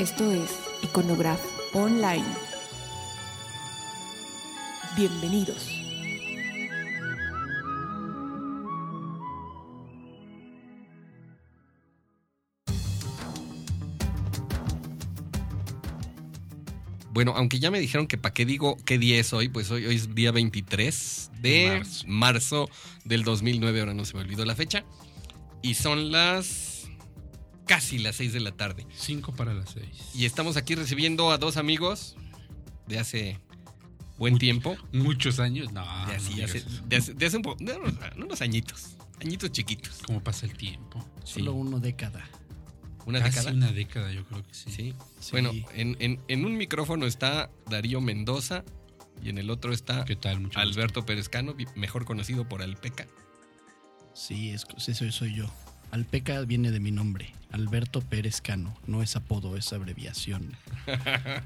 Esto es Iconograph Online. Bienvenidos. Bueno, aunque ya me dijeron que para qué digo qué día es hoy, pues hoy, hoy es día 23 de Marzo. marzo. del 2009, ahora no se me olvidó la fecha. Y son las casi las 6 de la tarde. 5 para las 6. Y estamos aquí recibiendo a dos amigos de hace buen tiempo. Muchos años. No, De, no así, hace, eso. de, hace, de hace un poco, unos, unos añitos. Añitos chiquitos. ¿Cómo pasa el tiempo? Sí. Solo una década. Una Casi década. una década, yo creo que sí. Sí. Sí. Bueno, en, en- en un micrófono está Darío Mendoza y en el otro está ¿Qué tal? Mucho Alberto Perezcano, mejor conocido por Alpeca. Sí, es, sí, soy, soy yo. Alpeca viene de mi nombre, Alberto Pérez Cano. No es apodo, es abreviación.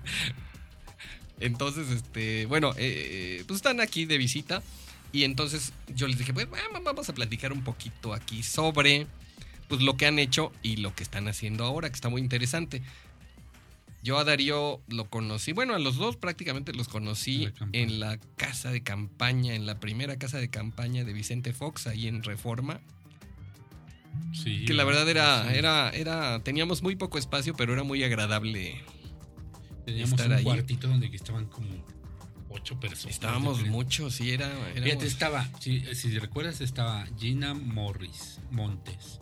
Entonces, este, bueno, eh, pues están aquí de visita. Y entonces yo les dije, pues bueno, vamos a platicar un poquito aquí sobre pues, lo que han hecho y lo que están haciendo ahora, que está muy interesante. Yo a Darío lo conocí, bueno, a los dos prácticamente los conocí La en la casa de campaña, en la primera casa de campaña de Vicente Fox, ahí en Reforma. Sí, Que la verdad era, sí. era, era, teníamos muy poco espacio, pero era muy agradable. Teníamos estar un ahí. cuartito donde estaban como ocho personas. Estábamos muchos, sí, era. éramos- Fíjate, estaba, si, si recuerdas, estaba Gina Morris Montes.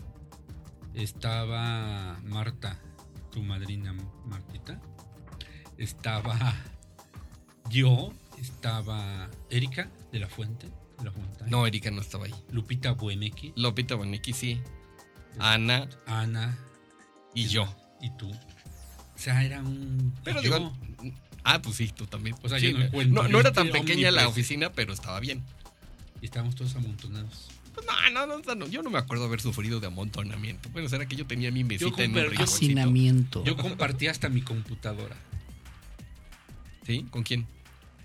Estaba Marta, tu madrina Martita. Estaba yo, estaba Erika de la Fuente. De la Fuente. No, Erika no estaba ahí. Lupita Buemeki, Lopita Boniki sí. Ana Ana y yo. y tú. O sea, era un. Pero yo. digo. Ah, pues sí, tú también. O sea, Sí, yo no encuentro no, no era este tan pequeña la oficina, pero estaba bien. Y estábamos todos amontonados. Pues no, no, no, no, yo no me acuerdo haber sufrido de amontonamiento. Bueno, será que yo tenía mi mesita en un comper- yo- rinconcito. Hacinamiento. Yo compartí hasta mi computadora. ¿Sí? ¿Con quién?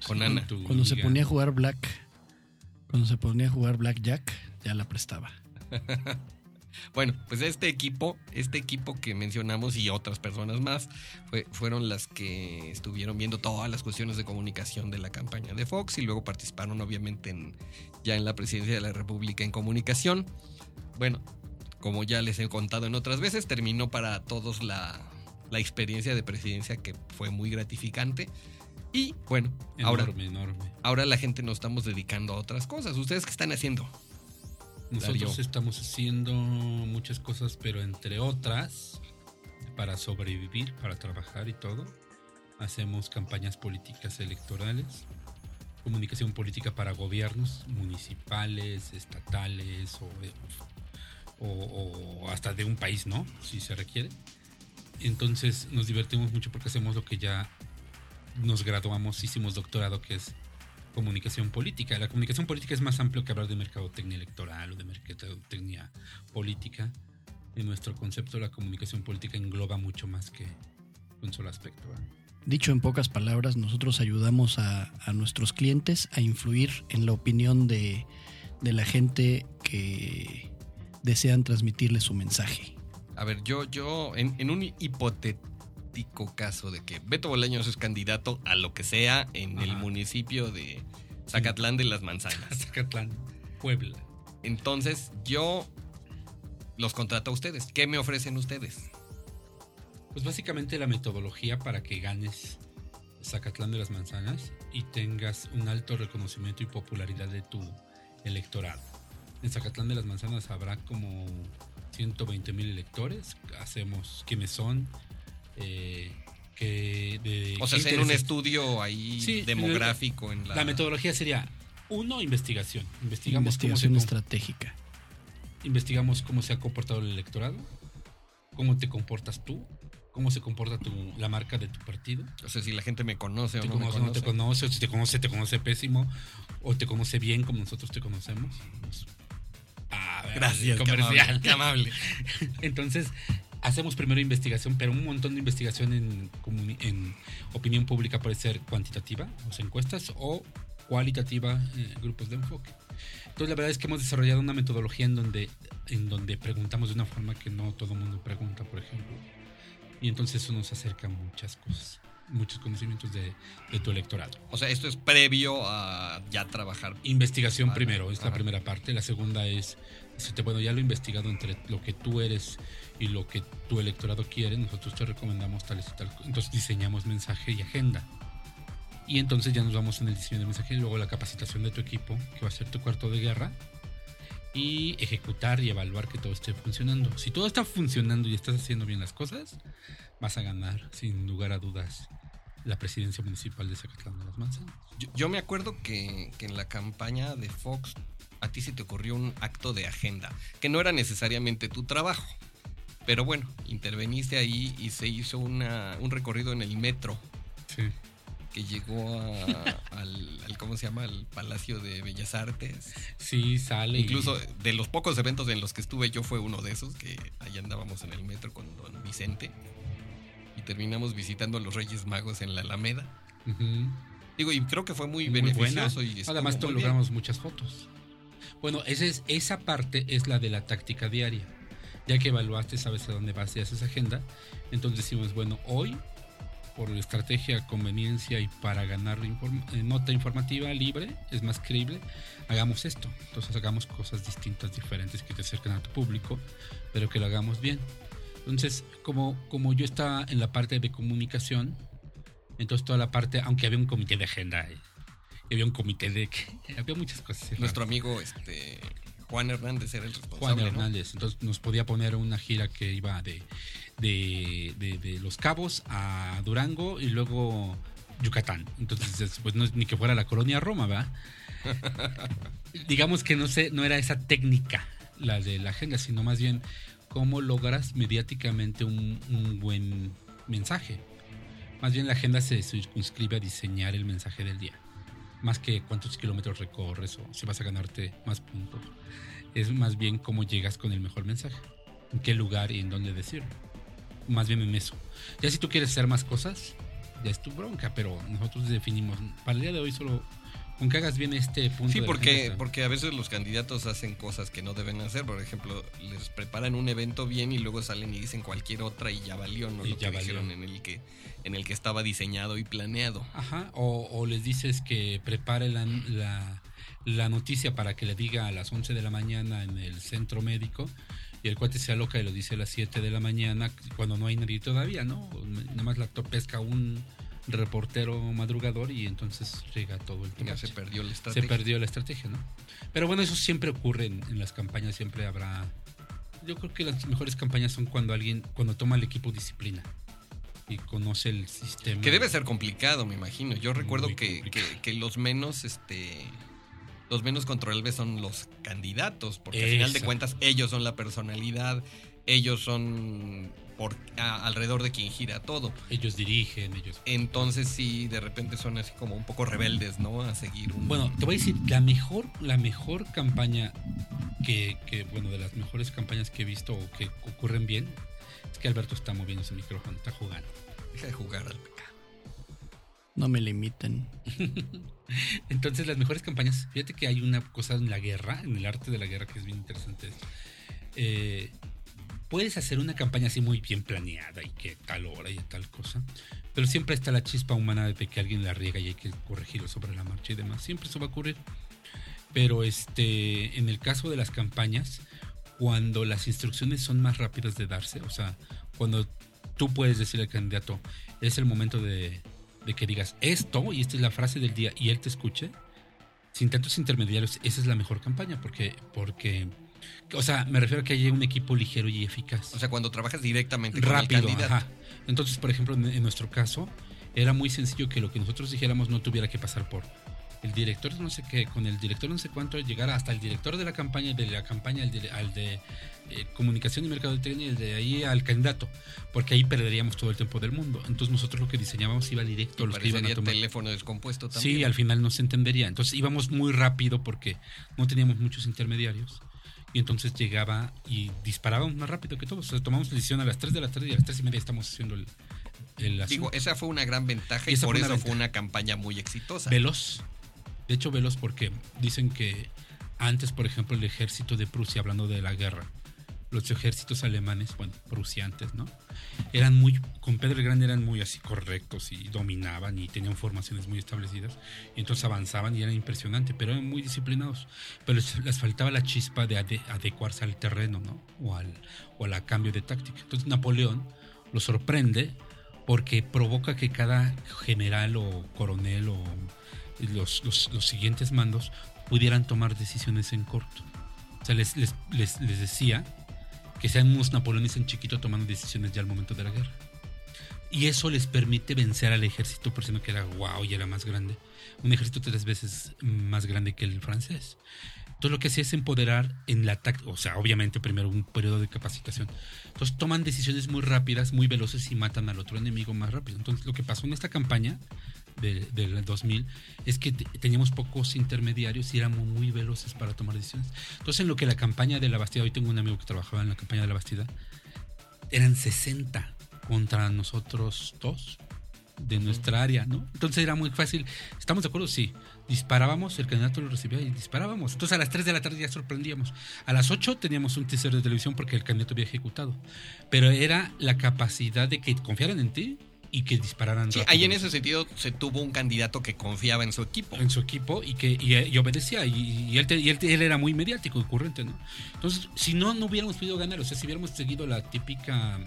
Con Sí, Ana. Cuando se ponía a jugar Black, cuando se ponía a jugar Blackjack, ya la prestaba. Bueno, pues este equipo, este equipo que mencionamos y otras personas más, fue- fueron las que estuvieron viendo todas las cuestiones de comunicación de la campaña de Fox y luego participaron obviamente en, ya en la presidencia de la República en comunicación. Bueno, como ya les he contado en otras veces, terminó para todos la, la experiencia de presidencia que fue muy gratificante. Y bueno, ahora, Enorme, enorme. ahora la gente nos estamos dedicando a otras cosas. ¿Ustedes qué están haciendo? Nosotros estamos haciendo muchas cosas, pero entre otras, para sobrevivir, para trabajar y todo, hacemos campañas políticas electorales, comunicación política para gobiernos municipales, estatales o, o- o hasta de un país, ¿no? Si se requiere. Entonces nos divertimos mucho porque hacemos lo que ya nos graduamos, hicimos doctorado, que es comunicación política. La comunicación política es más amplio que hablar de mercadotecnia electoral o de mercadotecnia política. En nuestro concepto, la comunicación política engloba mucho más que un solo aspecto. ¿verdad? Dicho en pocas palabras, nosotros ayudamos a, a nuestros clientes a influir en la opinión de, de la gente que desean transmitirle su mensaje. A ver, yo, yo, en, en un hipotético caso de que Beto Bolaños es candidato a lo que sea en el municipio de Zacatlán de las Manzanas. Zacatlán, Puebla. Entonces, yo los contrato a ustedes. ¿Qué me ofrecen ustedes? Pues básicamente la metodología para que ganes Zacatlán de las Manzanas y tengas un alto reconocimiento y popularidad de tu electorado. En Zacatlán de las Manzanas habrá como 120 mil electores. Hacemos quiénes son, eh, que de O sea, qué hacer un estudio ahí Sí, demográfico en la... La metodología sería uno investigación. Investigamos Investigación cómo se, estratégica. investigamos cómo se ha comportado el electorado, cómo te comportas tú, cómo se comporta tu, la marca de tu partido. O sea, si la gente me conoce o te no me conoce, no te conoce. conoce, o si te conoce, te conoce pésimo, o te conoce bien como nosotros te conocemos. Pues, ah, Gracias, qué comercial. amable, qué amable. Entonces, hacemos primero investigación, pero un montón de investigación en, opinión pública puede ser cuantitativa, o sea, encuestas, o cualitativa, eh, grupos de enfoque. Entonces, la verdad es que hemos desarrollado una metodología en donde, en donde preguntamos de una forma que no todo el mundo pregunta, por ejemplo. Y entonces eso nos acerca a muchas cosas, muchos conocimientos de, de tu electorado. O sea, esto es previo a ya trabajar. Investigación Ajá, primero, es la ajá. primera parte. La segunda es, bueno, ya lo he investigado entre lo que tú eres y lo que tu electorado quiere, nosotros te recomendamos tales y tal. Entonces diseñamos mensaje y agenda. Y entonces ya nos vamos en el diseño del mensaje y luego la capacitación de tu equipo, que va a ser tu cuarto de guerra, y ejecutar y evaluar que todo esté funcionando. Si todo está funcionando y estás haciendo bien las cosas, vas a ganar, sin lugar a dudas, la presidencia municipal de Zacatlán de las Manzanas. Yo, yo me acuerdo que, que en la campaña de Fox a ti se te ocurrió un acto de agenda, que no era necesariamente tu trabajo. Pero bueno, interveniste ahí y se hizo una, un recorrido en el metro Sí. que llegó a- al, al- ¿cómo se llama? Al Palacio de Bellas Artes. Sí, sale. y- Incluso de los pocos eventos en los que estuve yo fue uno de esos, que allá andábamos en el metro con don Vicente y terminamos visitando a los Reyes Magos en la Alameda. Digo, y creo que fue muy, Muy beneficioso. buena. Y Además, muy bien. logramos muchas fotos. Bueno, esa, es, esa parte es la de la táctica diaria. Ya que evaluaste, sabes a dónde vas y haces agenda. Entonces decimos, bueno, hoy, por estrategia, conveniencia y para ganar inform- eh, nota informativa libre, es más creíble, hagamos esto. Entonces hagamos cosas distintas, diferentes, que te acerquen a tu público, pero que lo hagamos bien. Entonces, como, como yo estaba en la parte de comunicación, entonces toda la parte, aunque había un comité de agenda, había un comité de había muchas cosas. Nuestro amigo este, Juan Hernández era el Juan responsable. ¿no? Hernández, entonces nos podía poner una gira que iba de, de, de- de Los Cabos a Durango y luego Yucatán. Entonces, pues no es ni que fuera la colonia Roma, ¿verdad? Digamos que no sé, no era esa técnica la de la agenda, sino más bien cómo logras mediáticamente un, un buen mensaje. Más bien la agenda se circunscribe a diseñar el mensaje del día. Más que cuántos kilómetros recorres o si vas a ganarte más puntos. Es más bien cómo llegas con el mejor mensaje. En qué lugar y en dónde decirlo. Más bien en eso. Ya si tú quieres hacer más cosas, ya es tu bronca, pero nosotros definimos. Para el día de hoy solo con que hagas bien este punto. Sí, porque, porque a veces los candidatos hacen cosas que no deben hacer. Por ejemplo, les preparan un evento bien y luego salen y dicen cualquier otra y ya valió, ¿no? Y Lo ya que dijeron en el que, en el que estaba diseñado y planeado. Ajá, o, o les dices que prepare la, la, la noticia para que le diga a las 11 de la mañana en el centro médico y el cuate se aloca y lo dice a las 7 de la mañana cuando no hay nadie todavía, ¿no? Nada más la pesca un reportero madrugador y entonces llega todo el tiempo. se perdió la Se estrategia. perdió la estrategia, ¿no? Pero bueno, eso siempre ocurre en, en las campañas, siempre habrá... Yo creo que las mejores campañas son cuando alguien, cuando toma el equipo disciplina y conoce el sistema. Que debe ser complicado, me imagino. Yo recuerdo que, que- que los menos, este, los menos controlables son los candidatos, porque al final de cuentas ellos son la personalidad, ellos son por a- alrededor de quien gira todo. Ellos dirigen, ellos... Entonces sí, de repente son así como un poco rebeldes, ¿no? A seguir un... Bueno, te voy a decir, la mejor, la mejor campaña que, que, bueno, de las mejores campañas que he visto o que ocurren bien, es que Alberto está moviendo su micrófono, está jugando. Deja de jugar al pecado. No me limiten. Entonces, las mejores campañas, fíjate que hay una cosa en la guerra, en el arte de la guerra, que es bien interesante. Eh, puedes hacer una campaña así muy bien planeada y que tal hora y tal cosa, pero siempre está la chispa humana de que alguien la riega y hay que corregirlo sobre la marcha y demás. Siempre eso va a ocurrir. Pero este, en el caso de las campañas, cuando las instrucciones son más rápidas de darse, o sea, cuando tú puedes decirle al candidato, es el momento de, de que digas esto y esta es la frase del día y él te escuche, sin tantos intermediarios, esa es la mejor campaña porque, porque o sea, me refiero a que haya un equipo ligero y eficaz. O sea, cuando trabajas directamente con rápido, el candidato. ajá. Entonces, por ejemplo, en, en nuestro caso, era muy sencillo que lo que nosotros dijéramos no tuviera que pasar por el director no sé qué, con el director no sé cuánto, llegar hasta el director de la campaña, de la campaña al de, al de, eh, comunicación y mercado y de ahí al candidato, porque ahí perderíamos todo el tiempo del mundo. Entonces nosotros lo que diseñábamos iba directo a los que iban a tomar. teléfono descompuesto también. Sí, al final no se entendería. Entonces íbamos muy rápido porque no teníamos muchos intermediarios. Y entonces llegaba y disparábamos más rápido que todos. O sea, tomamos decisión a las 3 de la tarde y a las 3 y media estamos haciendo el, el Digo, esa fue una gran ventaja Y por fue eso fue una campaña muy exitosa. veloz. De hecho, veloz porque dicen que antes, por ejemplo, el ejército de Prusia, hablando de la guerra, los ejércitos alemanes, bueno, prusiantes, ¿no? Eran muy, con Pedro el Grande eran muy así correctos y dominaban y tenían formaciones muy establecidas. Y entonces avanzaban y eran impresionantes, pero eran muy disciplinados. Pero les, les faltaba la chispa de ade- adecuarse al terreno, ¿no? O al, o al cambio de táctica. Entonces Napoleón lo sorprende porque provoca que cada general o coronel o los, los- los siguientes mandos pudieran tomar decisiones en corto. O sea, les, les, les- les decía que sean unos napoleones en chiquito tomando decisiones ya al momento de la guerra. Y eso les permite vencer al ejército prusiano que era wow y era más grande. Un ejército tres veces más grande que el francés. Entonces lo que hacía es empoderar en la táctica, o sea, obviamente primero un periodo de capacitación. Entonces toman decisiones muy rápidas, muy veloces y matan al otro enemigo más rápido. Entonces lo que pasó en esta campaña de- del 2000 es que te- teníamos pocos intermediarios y éramos muy veloces para tomar decisiones. Entonces en lo que la campaña de la Bastida, hoy tengo un amigo que trabajaba en la campaña de la Bastida, eran 60 contra nosotros dos de nuestra área, ¿no? Entonces era muy fácil. ¿Estamos de acuerdo? Sí. Disparábamos, el candidato lo recibía y disparábamos. Entonces a las 3 de la tarde ya sorprendíamos. A las 8 teníamos un teaser de televisión porque el candidato había ejecutado. Pero era la capacidad de que confiaran en ti y que dispararan Sí, ahí en ese sentido se tuvo un candidato que confiaba en su equipo. en su equipo y que y, y obedecía y, y él, y él, él era muy mediático y ocurrente, ¿no? Entonces, si no, no hubiéramos podido ganar, o sea, si hubiéramos seguido la típica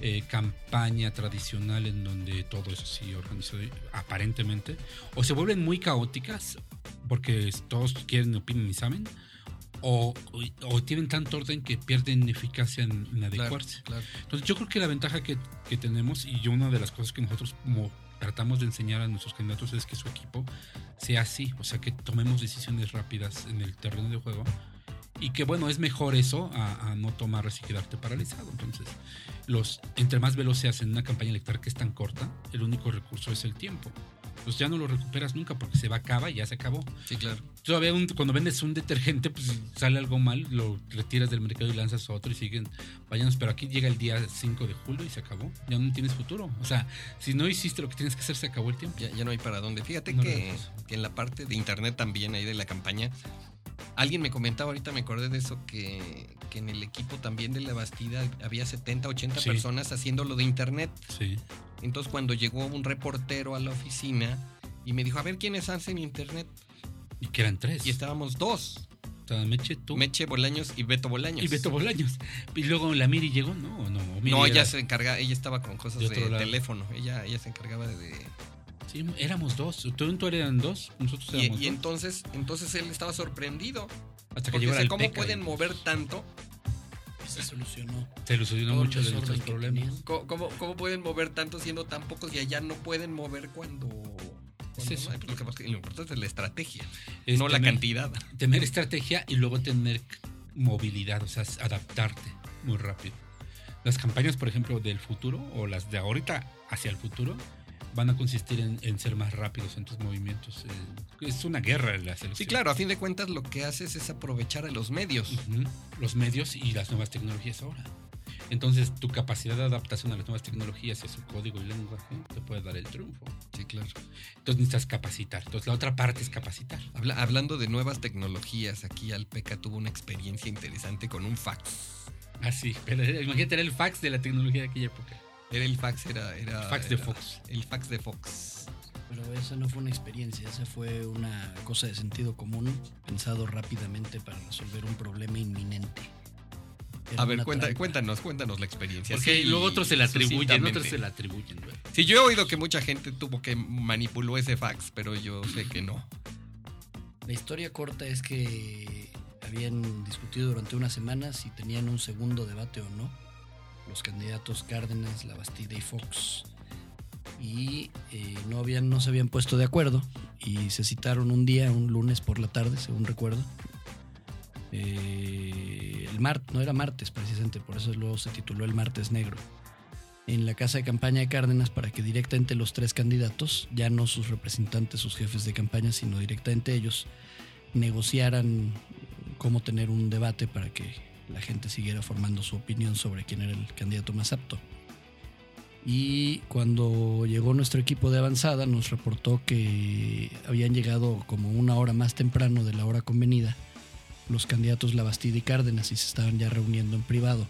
eh, campaña tradicional en donde todo es así organizado aparentemente, o se vuelven muy caóticas porque todos quieren, opinan y saben, o, o- o tienen tanto orden que pierden eficacia en, adecuarse. claro. Entonces yo creo que la ventaja que, que tenemos y una de las cosas que nosotros como tratamos de enseñar a nuestros candidatos es que su equipo sea así, o sea que tomemos decisiones rápidas en el terreno de juego y que bueno, es mejor eso a, a no tomarlas y quedarte paralizado. Entonces, los entre más veloz seas en una campaña electoral que es tan corta, el único recurso es el tiempo. Pues ya no lo recuperas nunca porque se va acaba y ya se acabó. Sí, claro. Todavía un- cuando vendes un detergente, pues sale algo mal, lo retiras del mercado y lanzas otro y siguen. Váyanos, pero aquí llega el día 5 de julio y se acabó. Ya no tienes futuro. O sea, si no hiciste lo que tienes que hacer, se acabó el tiempo. Ya, ya no hay para dónde. Fíjate No que, en la parte de internet también, ahí de la campaña, alguien me comentaba, ahorita me acordé de eso, que, que en el equipo también de la Bastida había 70, 80 Sí. personas haciendo lo de internet. Sí. Entonces cuando llegó un reportero a la oficina y me dijo, a ver quiénes hacen internet. Y que eran tres. Y estábamos dos, O sea, Meche, tú Meche Bolaños y Beto Bolaños. y Beto Bolaños. Y luego la Miri llegó, no, no. Miri No, ella era- se encarga, ella estaba con cosas De de, teléfono. Ella, ella se encargaba de, de- Sí, éramos dos. Tú, tú eran dos, nosotros y, éramos y dos. entonces, entonces él estaba sorprendido. Hasta que llegó sé el cómo Peca pueden y mover tanto, Se solucionó. Se ilusionó todo el mucho de nuestros problemas. cómo, cómo- cómo pueden mover tanto siendo tan pocos y allá no pueden mover cuando. cuando Es eso. no hay? Lo, que importante es la estrategia, Es no la cantidad. tener estrategia y luego tener movilidad, o sea, adaptarte muy rápido. Las campañas, por ejemplo, del futuro o las de ahorita hacia el futuro van a consistir en, en ser más rápidos en tus movimientos. Eh, es una guerra la selección. Sí, claro, a fin de cuentas lo que haces es aprovechar a los medios. Los medios y las nuevas tecnologías ahora. Entonces, tu capacidad de adaptación a las nuevas tecnologías y a su código y lenguaje te puede dar el triunfo. Sí, claro. Entonces, necesitas capacitar. Entonces, la otra parte es capacitar. Habla- hablando de nuevas tecnologías, aquí Alpeca tuvo una experiencia interesante con un fax. Ah, sí, pero era- imagínate, era el fax de la tecnología de aquella época. Era el fax, era. era Fax de Fox. El fax de Fox. Pero esa no fue una experiencia, esa fue una cosa de sentido común, pensado rápidamente para resolver un problema inminente. Era A ver, cuenta- cuéntanos, cuéntanos la experiencia. Porque Sí, luego otros se la atribuyen, otros se la atribuyen. güey. Sí, yo he oído que mucha gente tuvo que manipuló ese fax, pero yo sé que no. La historia corta es que habían discutido durante una semana si tenían un segundo debate o no. Los candidatos Cárdenas, La Bastida y Fox. Y eh, no, habían, no se habían puesto de acuerdo. Y se citaron un día, un lunes por la tarde, según recuerdo. Eh, el martes, no era martes precisamente, por eso luego se tituló El Martes Negro. En la casa de campaña de Cárdenas para que directamente los tres candidatos, ya no sus representantes, sus jefes de campaña, sino directamente ellos, negociaran cómo tener un debate para que la gente siguiera formando su opinión sobre quién era el candidato más apto. Y cuando llegó nuestro equipo de avanzada nos reportó que habían llegado como una hora más temprano de la hora convenida los candidatos Labastida y Cárdenas y se estaban ya reuniendo en privado.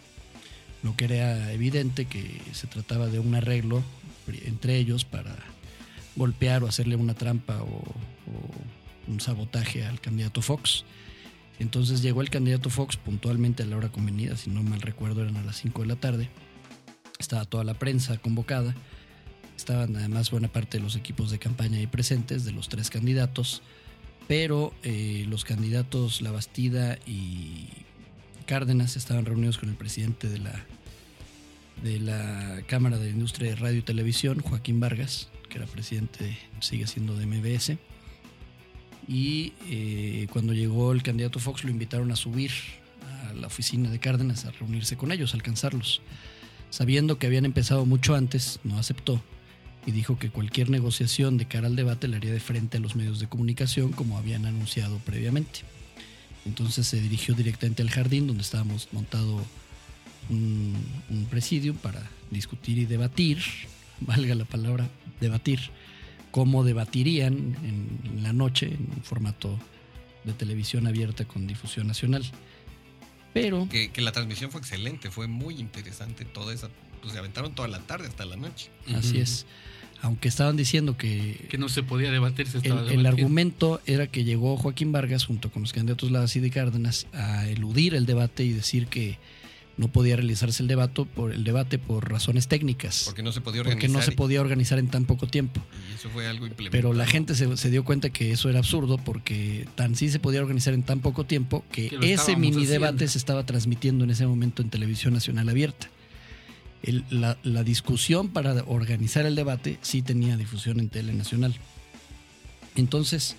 Lo que era evidente que se trataba de un arreglo entre ellos para golpear o hacerle una trampa o, o un sabotaje al candidato Fox. Entonces llegó el candidato Fox puntualmente a la hora convenida, si no mal recuerdo eran a las 5 de la tarde. Estaba toda la prensa convocada. Estaban además buena parte de los equipos de campaña ahí presentes, de los tres candidatos. Pero eh, los candidatos La Bastida y Cárdenas estaban reunidos con el presidente de la, de la Cámara de Industria de Radio y Televisión, Joaquín Vargas, que era presidente, sigue siendo de MBS. Y eh, cuando llegó el candidato Fox lo invitaron a subir a la oficina de Cárdenas a reunirse con ellos, a alcanzarlos. Sabiendo que habían empezado mucho antes, no aceptó y dijo que cualquier negociación de cara al debate la haría de frente a los medios de comunicación como habían anunciado previamente. Entonces se dirigió directamente al jardín donde estábamos montado un, un presidio para discutir y debatir, valga la palabra, debatir, cómo debatirían en la noche en un formato de televisión abierta con difusión nacional. Pero Que, que la transmisión fue excelente, fue muy interesante toda esa. Pues se aventaron toda la tarde hasta la noche. así es, aunque estaban diciendo que Que no se podía debatir, se el, estaba el argumento era que llegó Joaquín Vargas junto con los candidatos Lavacida y Cárdenas a eludir el debate y decir que no podía realizarse el debate por el debate por razones técnicas, Porque no se podía organizar. porque no se podía organizar en tan poco tiempo. Y eso fue algo implementado. Pero la gente se, se dio cuenta que eso era absurdo porque tan sí se podía organizar en tan poco tiempo que, ese mini debate se estaba transmitiendo en ese momento en televisión nacional abierta. El- la, la discusión para organizar el debate sí tenía difusión en tele nacional. Entonces,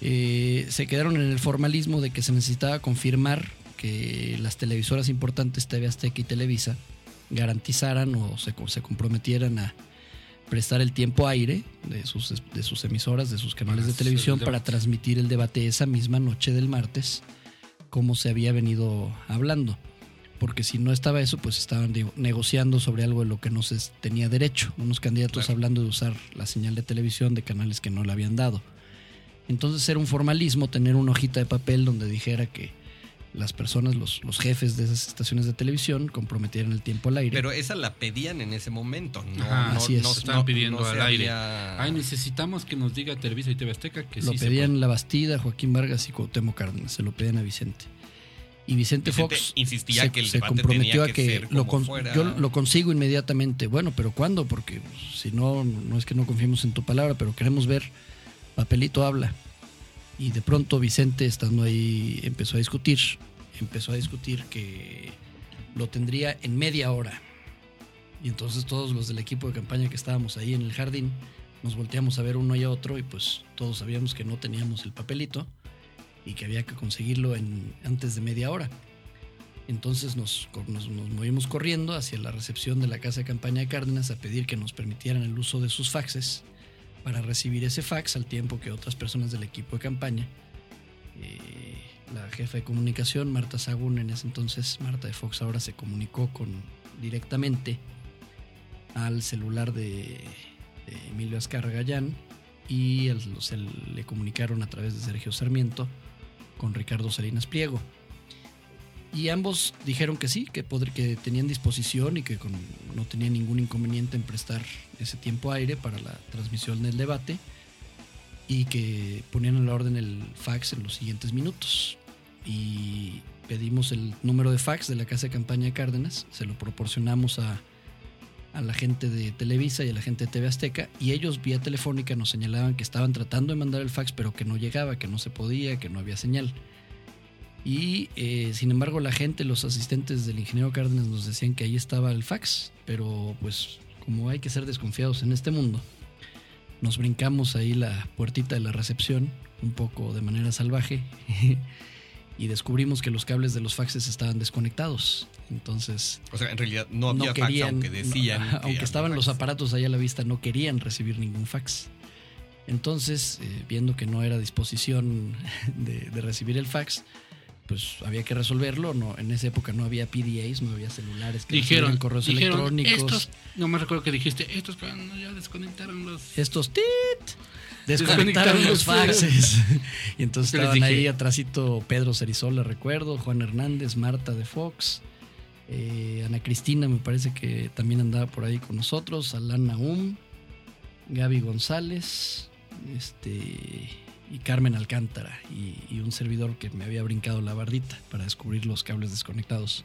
eh, se quedaron en el formalismo de que se necesitaba confirmar que las televisoras importantes TV Azteca y Televisa garantizaran o se, se comprometieran a prestar el tiempo aire de sus, de sus emisoras, de sus canales Para de televisión el para transmitir el debate esa misma noche del martes, como se había venido hablando. Porque si no estaba eso, pues estaban digo, negociando sobre algo de lo que no se tenía derecho. Unos candidatos Claro. hablando de usar la señal de televisión de canales que no le habían dado. Entonces era un formalismo tener una hojita de papel donde dijera que las personas, los, los jefes de esas estaciones de televisión comprometieran el tiempo al aire. Pero esa la pedían en ese momento. No, no, así es. no- Estaban pidiendo no al aire. había- Ay, necesitamos que nos diga Televisa y TV Azteca que lo sí pedían La Bastida, Joaquín Vargas y Cuauhtémoc Cárdenas. Se lo pedían a Vicente. Y Vicente, Vicente Fox insistía se, que el se comprometió tenía a que que ser lo fuera. yo lo consigo inmediatamente. Bueno, pero ¿cuándo? Porque si no, no es que no confiemos en tu palabra, pero queremos ver. Papelito habla. Y de pronto Vicente, estando ahí, empezó a discutir. Empezó a discutir que lo tendría en media hora. Y entonces todos los del equipo de campaña que estábamos ahí en el jardín nos volteamos a ver uno y a otro y pues todos sabíamos que no teníamos el papelito y que había que conseguirlo en, antes de media hora. Entonces nos, nos, nos movimos corriendo hacia la recepción de la casa de campaña de Cárdenas a pedir que nos permitieran el uso de sus faxes para recibir ese fax al tiempo que otras personas del equipo de campaña, eh, la jefa de comunicación, Marta Sagún, en ese entonces, Marta de Fox ahora se comunicó con directamente al celular de, Emilio Azcarra Gallán y se le comunicaron a través de Sergio Sarmiento con Ricardo Salinas Pliego. Y ambos dijeron que sí, que, que tenían disposición y que no tenían ningún inconveniente en prestar ese tiempo aire para la transmisión del debate y que ponían a la orden el fax en los siguientes minutos. Y pedimos el número de fax de la casa de campaña de Cárdenas, se lo proporcionamos a, a la gente de Televisa y a la gente de TV Azteca y ellos vía telefónica nos señalaban que estaban tratando de mandar el fax pero que no llegaba, que no se podía, que no había señal. Y eh, sin embargo la gente, los asistentes del ingeniero Cárdenas nos decían que ahí estaba el fax, pero pues como hay que ser desconfiados en este mundo, nos brincamos ahí la puertita de la recepción un poco de manera salvaje y descubrimos que los cables de los faxes estaban desconectados. Entonces O sea, en realidad no había no fax, querían, aunque decían. no, aunque estaban los fax. aparatos ahí a la vista, no querían recibir ningún fax. Entonces, eh, viendo que no era disposición de, de recibir el fax, pues había que resolverlo. No, en esa época no había PDAs, no había celulares que Dijeron, correos dijeron, electrónicos. estos, no me recuerdo que dijiste, estos ya desconectaron los... Estos tit desconectaron los faxes. y entonces Yo estaban ahí atrásito Pedro Cerizola, recuerdo, Juan Hernández, Marta de Fox, eh, Ana Cristina me parece que también andaba por ahí con nosotros, Alana Um, Gaby González, este y Carmen Alcántara y, y un servidor que me había brincado la bardita para descubrir los cables desconectados.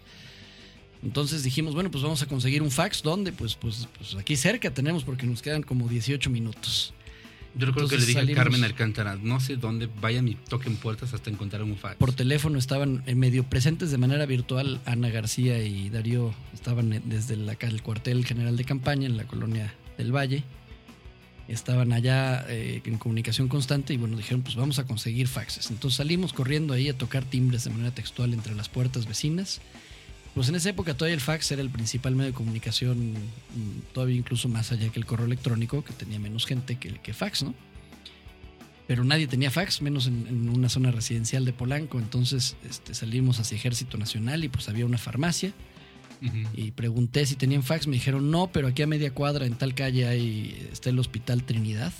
Entonces dijimos, bueno, pues vamos a conseguir un fax. ¿Dónde? Pues, pues, pues aquí cerca tenemos porque nos quedan como 18 minutos. Yo recuerdo que le dije salimos- a Carmen Alcántara, no sé dónde vayan y toquen puertas hasta encontrar un fax. Por teléfono estaban en medio presentes de manera virtual. Ana García y Darío estaban eh, desde la, el cuartel general de campaña en la colonia del Valle. Estaban allá eh, en comunicación constante y bueno, dijeron pues vamos a conseguir faxes. Entonces salimos corriendo ahí a tocar timbres de manera textual entre las puertas vecinas. Pues en esa época todavía el fax era el principal medio de comunicación, mm, todavía incluso más allá que el correo electrónico, que tenía menos gente que, que fax, ¿no? Pero nadie tenía fax, menos en, una zona residencial de Polanco. Entonces este, salimos hacia Ejército Nacional y pues había una farmacia. Y pregunté si tenían fax. Me dijeron, no, pero aquí a media cuadra en tal calle hay, está el Hospital Trinidad.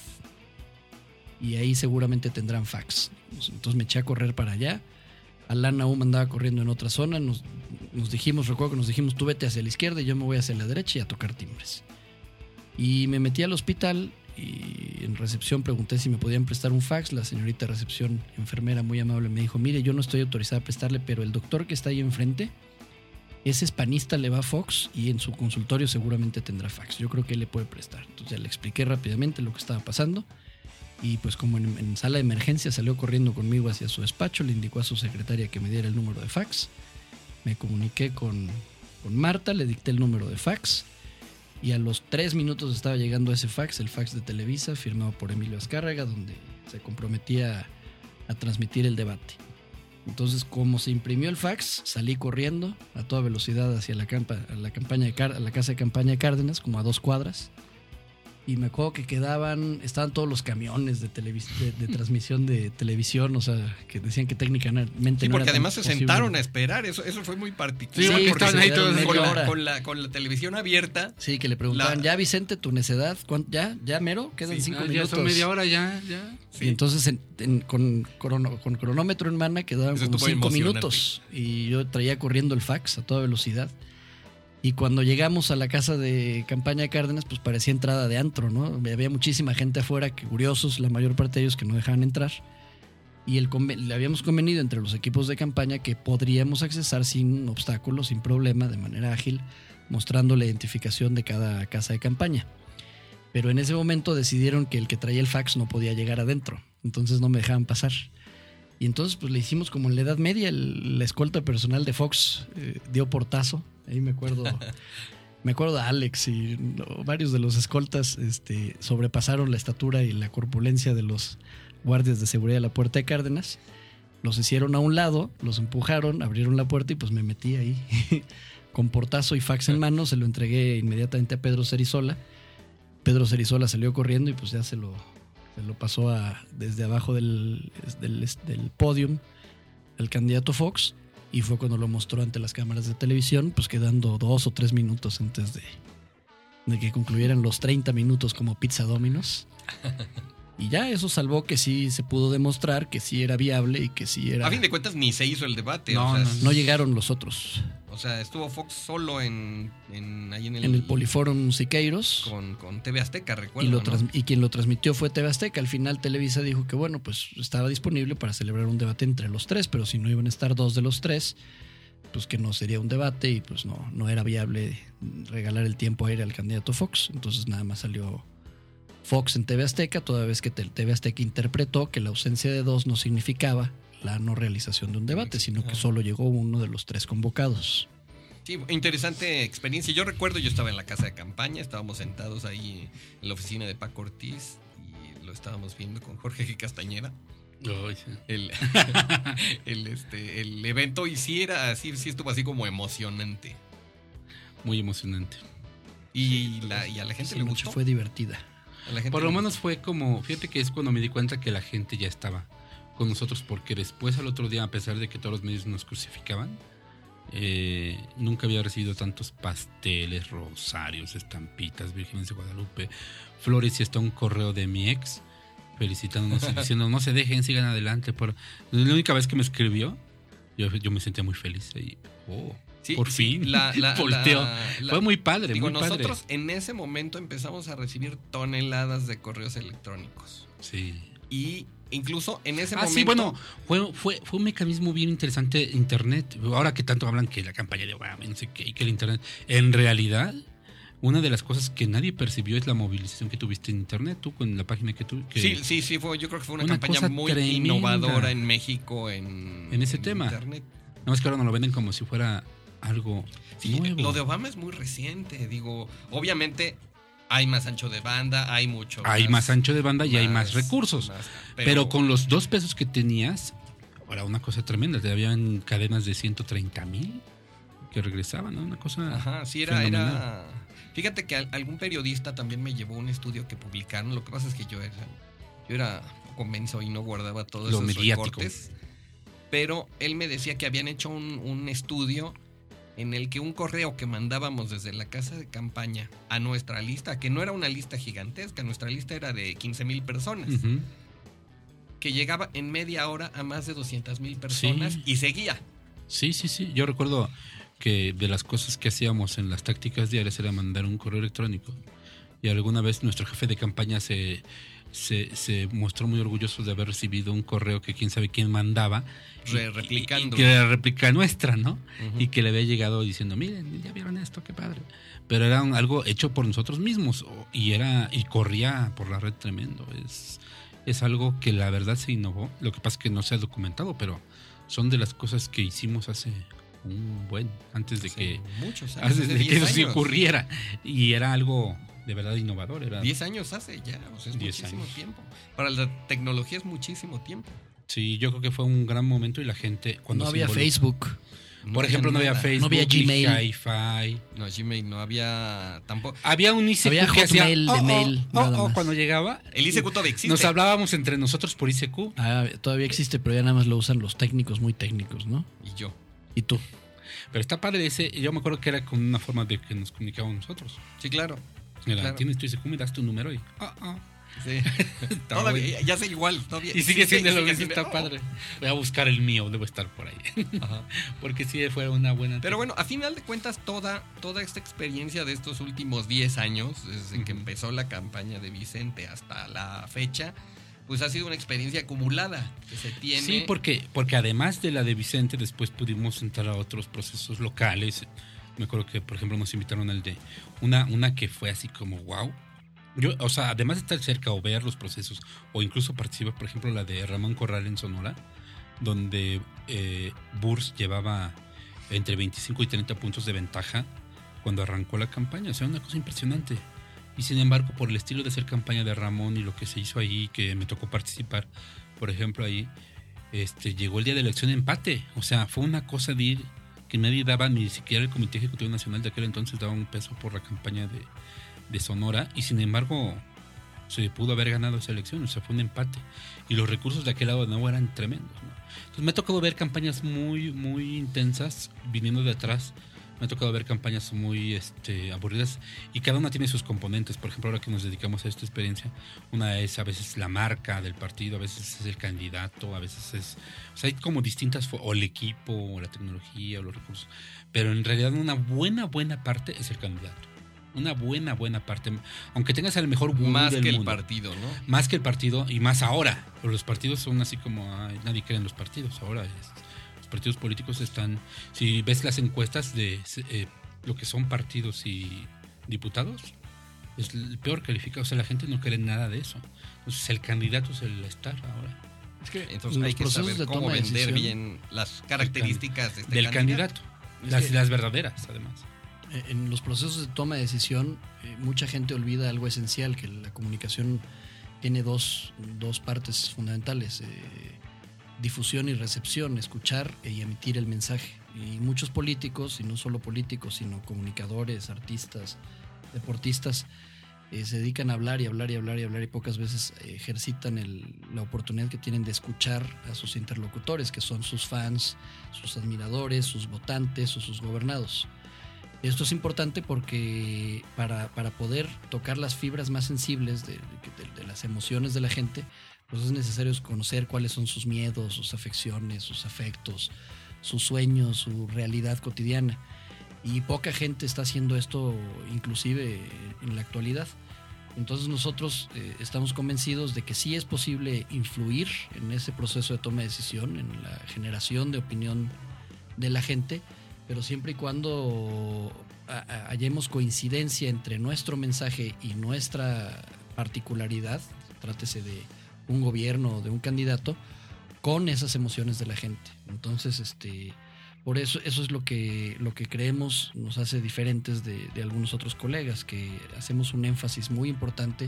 Y ahí seguramente tendrán fax. Entonces me eché a correr para allá. Alana aún andaba corriendo en otra zona. Nos, nos dijimos, recuerdo que nos dijimos, tú vete hacia la izquierda y yo me voy hacia la derecha y a tocar timbres. Y me metí al hospital y en recepción pregunté si me podían prestar un fax. La señorita recepción, enfermera muy amable, me dijo, mire, yo no estoy autorizada a prestarle, pero el doctor que está ahí enfrente es hispanista, le va a Fox y en su consultorio seguramente tendrá fax. Yo creo que él le puede prestar. Entonces le expliqué rápidamente lo que estaba pasando. Y pues como en, en sala de emergencia salió corriendo conmigo hacia su despacho, le indicó a su secretaria que me diera el número de fax. Me comuniqué con, con Marta, le dicté el número de fax. Y a los tres minutos estaba llegando ese fax, el fax de Televisa, firmado por Emilio Azcárraga, donde se comprometía a transmitir el debate. Entonces, como se imprimió el fax, salí corriendo a toda velocidad hacia la, campa, la, campaña de la casa de campaña de Cárdenas, como a dos cuadras. Y me acuerdo que quedaban, estaban todos los camiones de, de, de transmisión de televisión, o sea, que decían que técnicamente Sí, no porque era además se posible. sentaron a esperar, eso, eso fue muy particular. Sí, porque estaban ahí todos con, la, con, la, con la televisión abierta. Sí, que le preguntaban, La- ya Vicente, tu necedad, ¿cuánto- ya, ya mero, quedan Sí, cinco Ah, ya minutos. son media hora, ya, ya. Y entonces en- en- con, crono- con cronómetro en mano quedaban Eso como cinco minutos. Y yo traía corriendo el fax a toda velocidad. Y cuando llegamos a la casa de campaña de Cárdenas, pues parecía entrada de antro, ¿no? Había muchísima gente afuera, curiosos, la mayor parte de ellos que no dejaban entrar. Y el le habíamos convenido entre los equipos de campaña que podríamos accesar sin obstáculos, sin problema, de manera ágil, mostrando la identificación de cada casa de campaña. Pero en ese momento decidieron que el que traía el fax no podía llegar adentro. Entonces no me dejaban pasar. Y entonces pues le hicimos como en la Edad Media, el- la escolta personal de Fox eh, dio portazo. Ahí me acuerdo, me acuerdo de Alex y no, varios de los escoltas este, sobrepasaron la estatura y la corpulencia de los guardias de seguridad de la puerta de Cárdenas. Los hicieron a un lado, los empujaron, abrieron la puerta y pues me metí ahí. Con portazo y fax en mano, se lo entregué inmediatamente a Pedro Cerizola. Pedro Cerizola salió corriendo y pues ya se lo, se lo pasó a, desde abajo del, del, podium al candidato Fox y fue cuando lo mostró ante las cámaras de televisión, pues quedando dos o tres minutos antes de, de que concluyeran los 30 minutos como pizza dominos. Y ya eso salvó que sí se pudo demostrar que sí era viable y que sí era... A fin de cuentas ni se hizo el debate. No, o, sea, no, No llegaron los otros. o sea, estuvo Fox solo en, en ahí en el, En el Poliforum Siqueiros. con, con TV Azteca, recuerdo. y, lo ¿no? trans- y quien lo transmitió fue TV Azteca. Al final Televisa dijo que bueno, pues estaba disponible para celebrar un debate entre los tres, pero si no iban a estar dos de los tres, pues que no sería un debate y pues no, no era viable regalar el tiempo aire al candidato Fox. Entonces nada más salió Fox en TV Azteca, toda vez que TV Azteca interpretó que la ausencia de dos no significaba la no realización de un debate, sino que solo llegó uno de los tres convocados. Sí, interesante experiencia. Yo recuerdo, yo estaba en la casa de campaña, estábamos sentados ahí en la oficina de Paco Ortiz y lo estábamos viendo con Jorge G. Castañeda. Sí. El, el, este, el evento y sí era así, sí estuvo así como emocionante. Muy emocionante. Y, la, y a la gente Esa le gustó. fue divertida. Por lo menos fue como, fíjate que es cuando me di cuenta que la gente ya estaba con nosotros, porque después al otro día, a pesar de que todos los medios nos crucificaban, eh, nunca había recibido tantos pasteles, rosarios, estampitas, vírgenes de Guadalupe, flores y hasta un correo de mi ex felicitándonos y diciendo no se dejen, sigan adelante. Por... La única vez que me escribió, yo, yo me sentía muy feliz. Y, oh, Sí, por sí, fin, la- la- volteó. la- Fue muy padre, Digo, muy padre. nosotros en ese momento empezamos a recibir toneladas de correos electrónicos. Sí. Y incluso en ese Ah, momento. sí, bueno, fue, fue, fue un mecanismo bien interesante Internet. Ahora que tanto hablan que la campaña de Obama, no sé qué, y que el Internet. En realidad, una de las cosas que nadie percibió es la movilización que tuviste en Internet, tú con la página que tú. que- Sí, sí, sí, fue, yo creo que fue una, Una campaña muy innovadora en México en, En ese tema. Internet. Nada más que ahora nos lo venden como si fuera algo Sí, nuevo. lo de Obama es muy reciente. Digo, obviamente hay más ancho de banda, hay mucho. hay más ancho de banda y hay más recursos. más- pero, con los dos pesos que tenías, ahora una cosa tremenda. Te habían cadenas de 130 mil que regresaban, ¿no? Una cosa. Ajá, sí, era, fenomenal. era. Fíjate que al- algún periodista también me llevó un estudio que publicaron. Lo que pasa es que yo era, yo era poco menso y no guardaba todos Lo esos mediático. recortes. Pero él me decía que habían hecho un, un estudio en el que un correo que mandábamos desde la casa de campaña a nuestra lista, que no era una lista gigantesca, nuestra lista era de 15 mil personas, que llegaba en media hora a más de 200 mil personas Sí. y seguía. Sí, sí, sí. Yo recuerdo que de las cosas que hacíamos en las tácticas diarias era mandar un correo electrónico. Y alguna vez nuestro jefe de campaña se, se, se mostró muy orgulloso de haber recibido un correo que quién sabe quién mandaba. Re- Y- y- replicando. y que era réplica nuestra, ¿no? Ujú. Y que le había llegado diciendo, miren, ya vieron esto, qué padre. Pero era un- algo hecho por nosotros mismos. Y era, y corría por la red tremendo. Es, es algo que la verdad se innovó. Lo que pasa es que no se ha documentado, pero son de las cosas que hicimos hace un buen, antes de Hace que, muchos años, antes hace de que 10 eso se ocurriera. Y era algo de verdad innovador. Era, 10 años hace ya, o sea, es 10 muchísimo años. tiempo. Para la tecnología es muchísimo tiempo. sí, yo creo que fue un gran momento y la gente cuando no se había Facebook. Por ejemplo, no había nada. Facebook, No había ni Gmail. Hi-Fi. No, Gmail no había tampoco. Había un ICQ Había que hacía, de "Oh, oh, mail, oh, nada oh", más. cuando llegaba. El ICQ todavía existe. Nos hablábamos entre nosotros por ICQ. Ah, todavía existe, pero ya nada más lo usan los técnicos muy técnicos, ¿no? Y yo. Y tú. Pero está padre ese. Yo me acuerdo que era con una forma de que nos comunicábamos nosotros. Sí, claro. Era, Claro. tienes tu ICQ, me das tu número y. ah, ah. Sí. todavía, ya sé igual. Todavía Y sigue siendo lo sigue mismo, está padre. Voy a buscar el mío, debo estar por ahí. Ajá. Porque sí fue una buena. Pero bueno, a final de cuentas, toda, toda esta experiencia de estos últimos 10 años, desde que Ujú. empezó la campaña de Vicente hasta la fecha, pues ha sido una experiencia acumulada que se tiene. Sí, porque, porque además de la de Vicente, después pudimos entrar a otros procesos locales. Me acuerdo que, por ejemplo, nos invitaron al de una, una que fue así como wow. Yo, o sea, además de estar cerca o ver los procesos, o incluso participar, por ejemplo, la de Ramón Corral en Sonora, donde eh, Burs llevaba entre 25 y 30 puntos de ventaja cuando arrancó la campaña. O sea, una cosa impresionante. Y sin embargo, por el estilo de hacer campaña de Ramón y lo que se hizo ahí, que me tocó participar, por ejemplo, ahí, este, llegó el día de elección empate. O sea, fue una cosa de ir que nadie daba, ni siquiera el Comité Ejecutivo Nacional de aquel entonces daba un peso por la campaña de, Sonora. Y sin embargo, se pudo haber ganado esa elección. O sea, fue un empate. Y los recursos de aquel lado de nuevo eran tremendos. Entonces me ha tocado ver campañas muy, muy intensas viniendo de atrás. Me ha tocado ver campañas muy este, aburridas y cada una tiene sus componentes. Por ejemplo, ahora que nos dedicamos a esta experiencia, una es a veces la marca del partido, a veces es el candidato, a veces es... O sea, hay como distintas... O el equipo, o la tecnología, o los recursos. Pero en realidad una buena, buena parte es el candidato. Una buena, buena parte. Aunque tengas al mejor más del que el mundo. partido, ¿no? Más que el partido y más ahora. Pero los partidos son así como ay, nadie cree en los partidos. Ahora es- partidos políticos están. Si ves las encuestas de eh, lo que son partidos y diputados, es el peor calificado. O sea, la gente no cree nada de eso. Entonces, el candidato es el estar ahora. Es que Entonces hay que saber de cómo vender bien las características de este del candidato. Es Las, que- las verdaderas, además. Eh, En los procesos de toma de decisión, eh, mucha gente olvida algo esencial, que la comunicación tiene dos, dos partes fundamentales, eh, difusión y recepción, escuchar y emitir el mensaje. Y muchos políticos, y no solo políticos, sino comunicadores, artistas, deportistas, eh, se dedican a hablar y hablar y hablar y hablar y pocas veces ejercitan el- la oportunidad que tienen de escuchar a sus interlocutores, que son sus fans, sus admiradores, sus votantes o sus gobernados. Esto es importante porque para, para poder tocar las fibras más sensibles de, de- de las emociones de la gente, pues es necesario conocer cuáles son sus miedos, sus afecciones, sus afectos, sus sueños, su realidad cotidiana. Y poca gente está haciendo esto inclusive en la actualidad. Entonces nosotros eh, estamos convencidos de que sí es posible influir en ese proceso de toma de decisión, en la generación de opinión de la gente, pero siempre y cuando hallemos coincidencia entre nuestro mensaje y nuestra particularidad, trátese de un gobierno o de un candidato, con esas emociones de la gente. Entonces, este, por eso, eso es lo que, lo que creemos nos hace diferentes de, algunos otros colegas, que hacemos un énfasis muy importante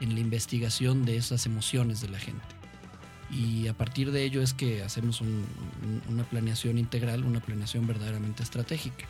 en la investigación de esas emociones de la gente. Y a partir de ello es que hacemos un- un- una planeación integral, una planeación verdaderamente estratégica.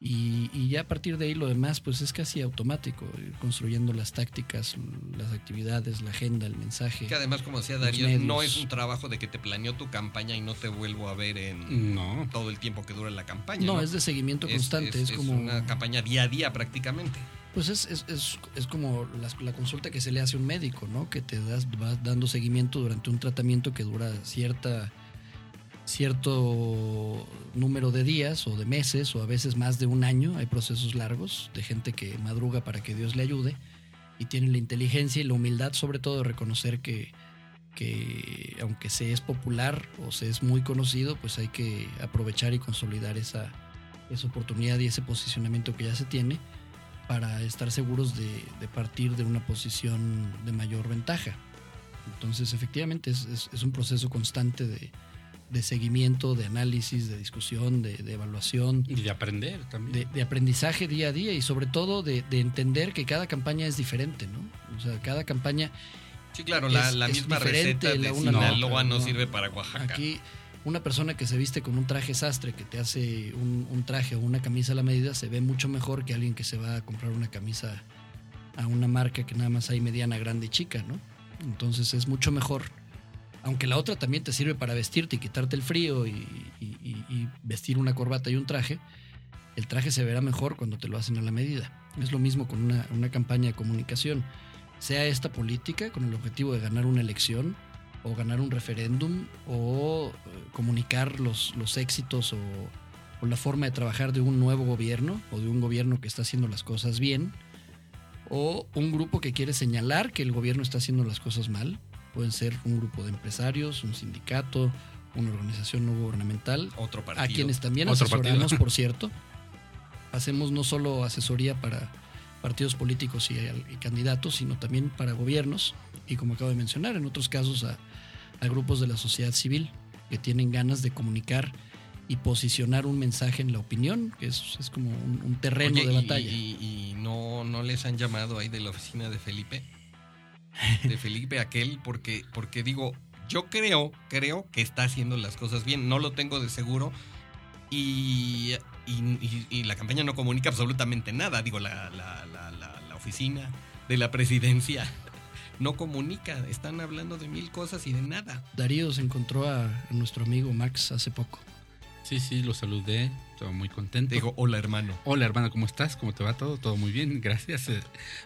Y, y ya a partir de ahí lo demás pues es casi automático, ir construyendo las tácticas, las actividades, la agenda, el mensaje. Que además, como decía Darío, no es un trabajo de que te planeó tu campaña y no te vuelvo a ver en No. todo el tiempo que dura la campaña. No, No, es de seguimiento constante, es, como una campaña día a día prácticamente. Pues es, es, es, es como las- la, consulta que se le hace a un médico, ¿no? Que te das, vas dando seguimiento durante un tratamiento que dura cierta cierto número de días o de meses o a veces más de un año. Hay procesos largos de gente que madruga para que Dios le ayude y tiene la inteligencia y la humildad sobre todo de reconocer que, que aunque se es popular o se es muy conocido, pues hay que aprovechar y consolidar esa, esa oportunidad y ese posicionamiento que ya se tiene para estar seguros de, partir de una posición de mayor ventaja. Entonces, efectivamente, es, es- es un proceso constante de, de seguimiento, de análisis, de discusión, de, de evaluación, Y de aprender también. de, de aprendizaje día a día y sobre todo de, de entender que cada campaña es diferente, ¿no? O sea, cada campaña Sí, claro, la, Es- la es misma receta de la una Sinaloa no, no. sirve para Oaxaca. Aquí una persona que se viste con un traje sastre, que te hace un, un traje o una camisa a la medida, se ve mucho mejor que alguien que se va a comprar una camisa a una marca que nada más hay mediana, grande y chica, ¿no? Entonces es mucho mejor. Aunque la otra también te sirve para vestirte y quitarte el frío y, vestir una corbata y un traje, el traje se verá mejor cuando te lo hacen a la medida. Es lo mismo con una, campaña de comunicación. Sea esta política con el objetivo de ganar una elección o ganar un referéndum o eh, comunicar los, éxitos o la forma de trabajar de un nuevo gobierno o de un gobierno que está haciendo las cosas bien o un grupo que quiere señalar que el gobierno está haciendo las cosas mal. Pueden ser un grupo de empresarios, un sindicato, una organización no gubernamental, Otro partido. a quienes también Otro asesoramos, partido. por cierto. Hacemos no solo asesoría para partidos políticos y, y candidatos, sino también para gobiernos y como acabo de mencionar, en otros casos a, a grupos de la sociedad civil que tienen ganas de comunicar y posicionar un mensaje en la opinión, que es, es como un, un terreno Oye, de y- batalla. Y, y no, no les han llamado ahí de la oficina de Felipe. De Felipe aquel, porque, porque digo, yo creo, creo que está haciendo las cosas bien. No lo tengo de seguro. Y, y, y- y la campaña no comunica absolutamente nada. Digo, la, la, la, la- la oficina de la presidencia no comunica. Están hablando de mil cosas y de nada. Darío se encontró a, a nuestro amigo Max hace poco. Sí, sí, lo saludé. Estaba muy contento. Digo, hola hermano. Hola, hermana, ¿cómo estás? ¿Cómo te va todo? Todo muy bien, gracias. Eh,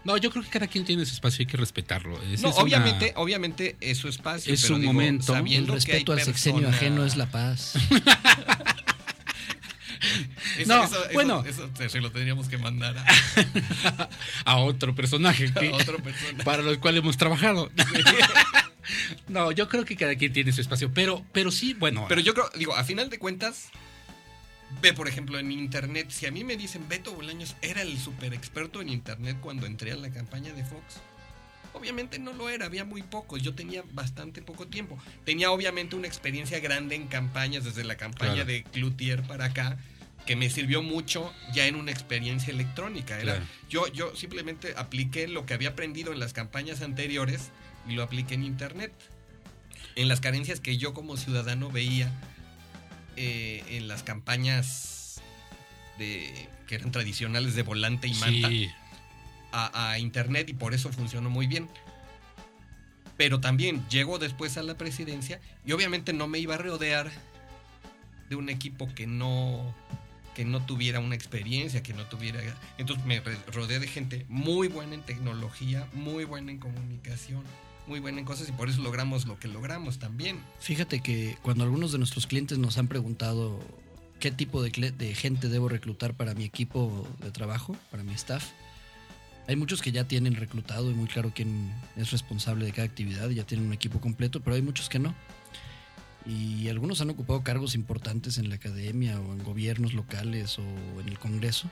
No, yo creo que cada quien tiene su espacio, hay que respetarlo. No, es una- obviamente, obviamente es su espacio. Es pero un digo, momento. El sabiendo que hay respeto al sexenio persona- ajeno es la paz. Eso- No, eso- eso- bueno. Eso, se- se lo tendríamos que mandar a, a otro personaje que- a otra persona. para los cuales hemos trabajado. no, yo creo que cada quien tiene su espacio, pero, pero sí, bueno. Pero yo creo, digo, a final de cuentas, ve por ejemplo en internet, si a mí me dicen Beto Bolaños era el super experto en internet cuando entré a la campaña de Fox. Obviamente no lo era, había muy pocos, yo tenía bastante poco tiempo. Tenía obviamente una experiencia grande en campañas, desde la campaña Claro. de Cloutier para acá, que me sirvió mucho ya en una experiencia electrónica. Era, Claro. yo, yo simplemente apliqué lo que había aprendido en las campañas anteriores y lo apliqué en internet. En las carencias que yo como ciudadano veía eh, en las campañas de, que eran tradicionales de volante y manta sí, a, a internet y por eso funcionó muy bien. Pero también llegó después a la presidencia y obviamente no me iba a rodear de un equipo que no que no tuviera una experiencia, que no tuviera... Entonces me rodeé de gente muy buena en tecnología, muy buena en comunicación, muy buena en cosas y por eso logramos lo que logramos también. Fíjate que cuando algunos de nuestros clientes nos han preguntado qué tipo de, de gente debo reclutar para mi equipo de trabajo, para mi staff, hay muchos que ya tienen reclutado y muy claro quién es responsable de cada actividad ya tienen un equipo completo, pero hay muchos que no. Y algunos han ocupado cargos importantes en la academia o en gobiernos locales o en el Congreso,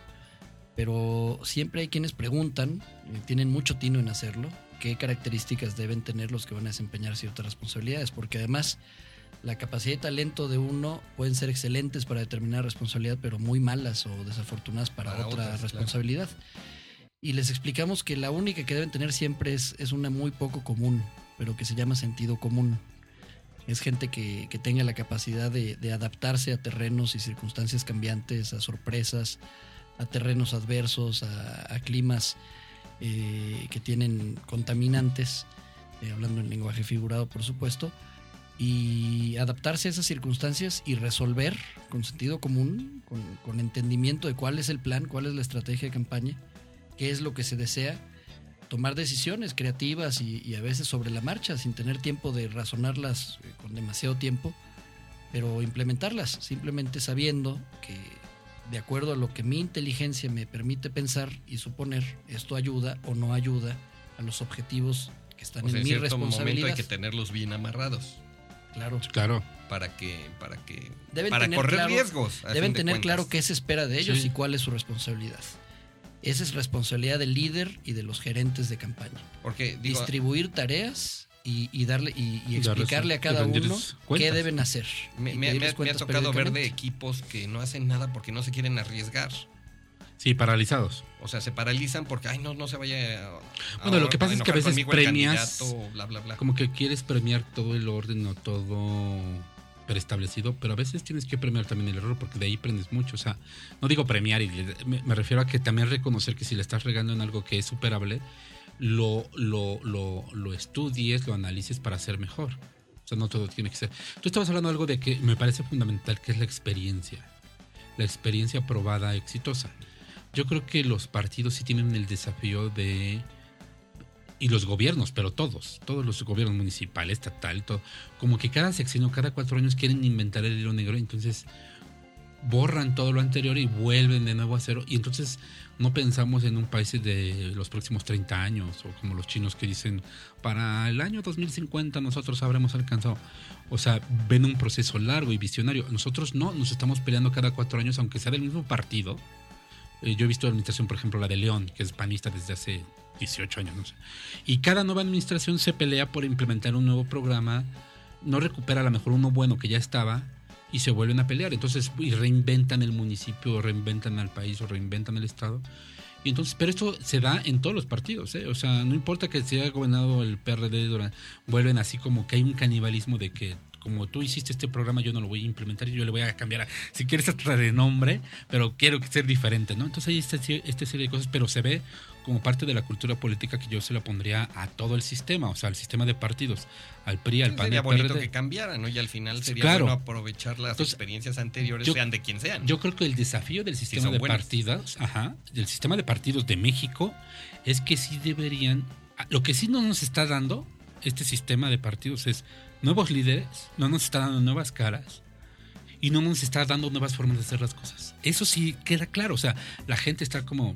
pero siempre hay quienes preguntan, y tienen mucho tino en hacerlo, qué características deben tener los que van a desempeñar ciertas responsabilidades, porque además la capacidad y talento de uno pueden ser excelentes para determinar responsabilidad, pero muy malas o desafortunadas para, Para otra otras, claro. responsabilidad. Y les explicamos que la única que deben tener siempre es, es una muy poco común, pero que se llama sentido común. Es gente que, que tenga la capacidad de, de adaptarse a terrenos y circunstancias cambiantes, a sorpresas, a terrenos adversos, a, a climas eh, que tienen contaminantes, eh, hablando en lenguaje figurado, por supuesto, y adaptarse a esas circunstancias y resolver con sentido común, con, entendimiento de cuál es el plan, cuál es la estrategia de campaña, qué es lo que se desea, tomar decisiones creativas y, y a veces sobre la marcha, sin tener tiempo de razonarlas eh, con demasiado tiempo, pero implementarlas, simplemente sabiendo que de acuerdo a lo que mi inteligencia me permite pensar y suponer, esto ayuda o no ayuda a los objetivos que están O sea, en en mi cierto momento hay responsabilidad. que tenerlos bien amarrados Claro. Claro. para que para que Deben para tener correr claro- riesgos. Deben de tener claro qué se espera de ellos Sí. y cuál es su responsabilidad. Esa es responsabilidad del líder y de los gerentes de campaña. porque digo, Distribuir tareas y, y darle y, explicarle a cada uno qué deben hacer. me, me- ha- me ha cuentas tocado ver de equipos que no hacen nada porque no se quieren arriesgar. Sí, paralizados. O sea, se paralizan porque, ay, no, no se vaya a. Bueno, lo que pasa es que a veces premias- bla, bla, bla. Como que quieres premiar todo el orden o todo preestablecido, pero a veces tienes que premiar también el error porque de ahí aprendes mucho. O sea, no digo premiar, y me, me refiero a que también reconocer que si le estás regando en algo que es superable, lo, lo, lo, lo estudies, lo analices para ser mejor. O sea, no todo tiene que ser. Tú estabas hablando de algo de que me parece fundamental, que es la experiencia. La experiencia probada, exitosa. Yo creo que los partidos sí tienen el desafío de y los gobiernos, pero todos, todos los gobiernos municipal, estatal, todo, como que cada sección cada cuatro años quieren inventar el hilo negro, entonces borran todo lo anterior y vuelven de nuevo a cero, y entonces no pensamos en un país de los próximos 30 años, o como los chinos que dicen, para el año 2050 nosotros habremos alcanzado, o sea, ven un proceso largo y visionario, nosotros no, nos estamos peleando cada cuatro años, aunque sea del mismo partido, Eh, yo he visto administración, por ejemplo, la de León, que es panista desde hace 18 años, no sé. Y cada nueva administración se pelea por implementar un nuevo programa, no recupera a lo mejor uno bueno que ya estaba y se vuelven a pelear. Entonces, y reinventan el municipio, reinventan al país o reinventan el estado. Y entonces, pero esto se da en todos los partidos, ¿eh? O sea, no importa que se gobernado el PRD, durante, vuelven así como que hay un canibalismo de que como tú hiciste este programa, yo no lo voy a implementar yo le voy a cambiar, si quieres, hasta de nombre, pero quiero sea diferente, ¿no? Entonces hay esta, esta serie de cosas, pero se ve como parte de la cultura política que yo se la pondría a todo el sistema, o sea, al sistema de partidos, al PRI, al PAN, sería al bonito PRD. que cambiara, ¿no? Y al final sería Claro. bueno aprovechar las Entonces, experiencias anteriores, yo- sean de quien sean. Yo creo que el desafío del sistema de buenas. partidos, ajá, del sistema de partidos de México, es que sí deberían, lo que sí no nos está dando este sistema de partidos es nuevos líderes, no nos está dando nuevas caras y no nos está dando nuevas formas de hacer las cosas. Eso sí queda claro, o sea, la gente está como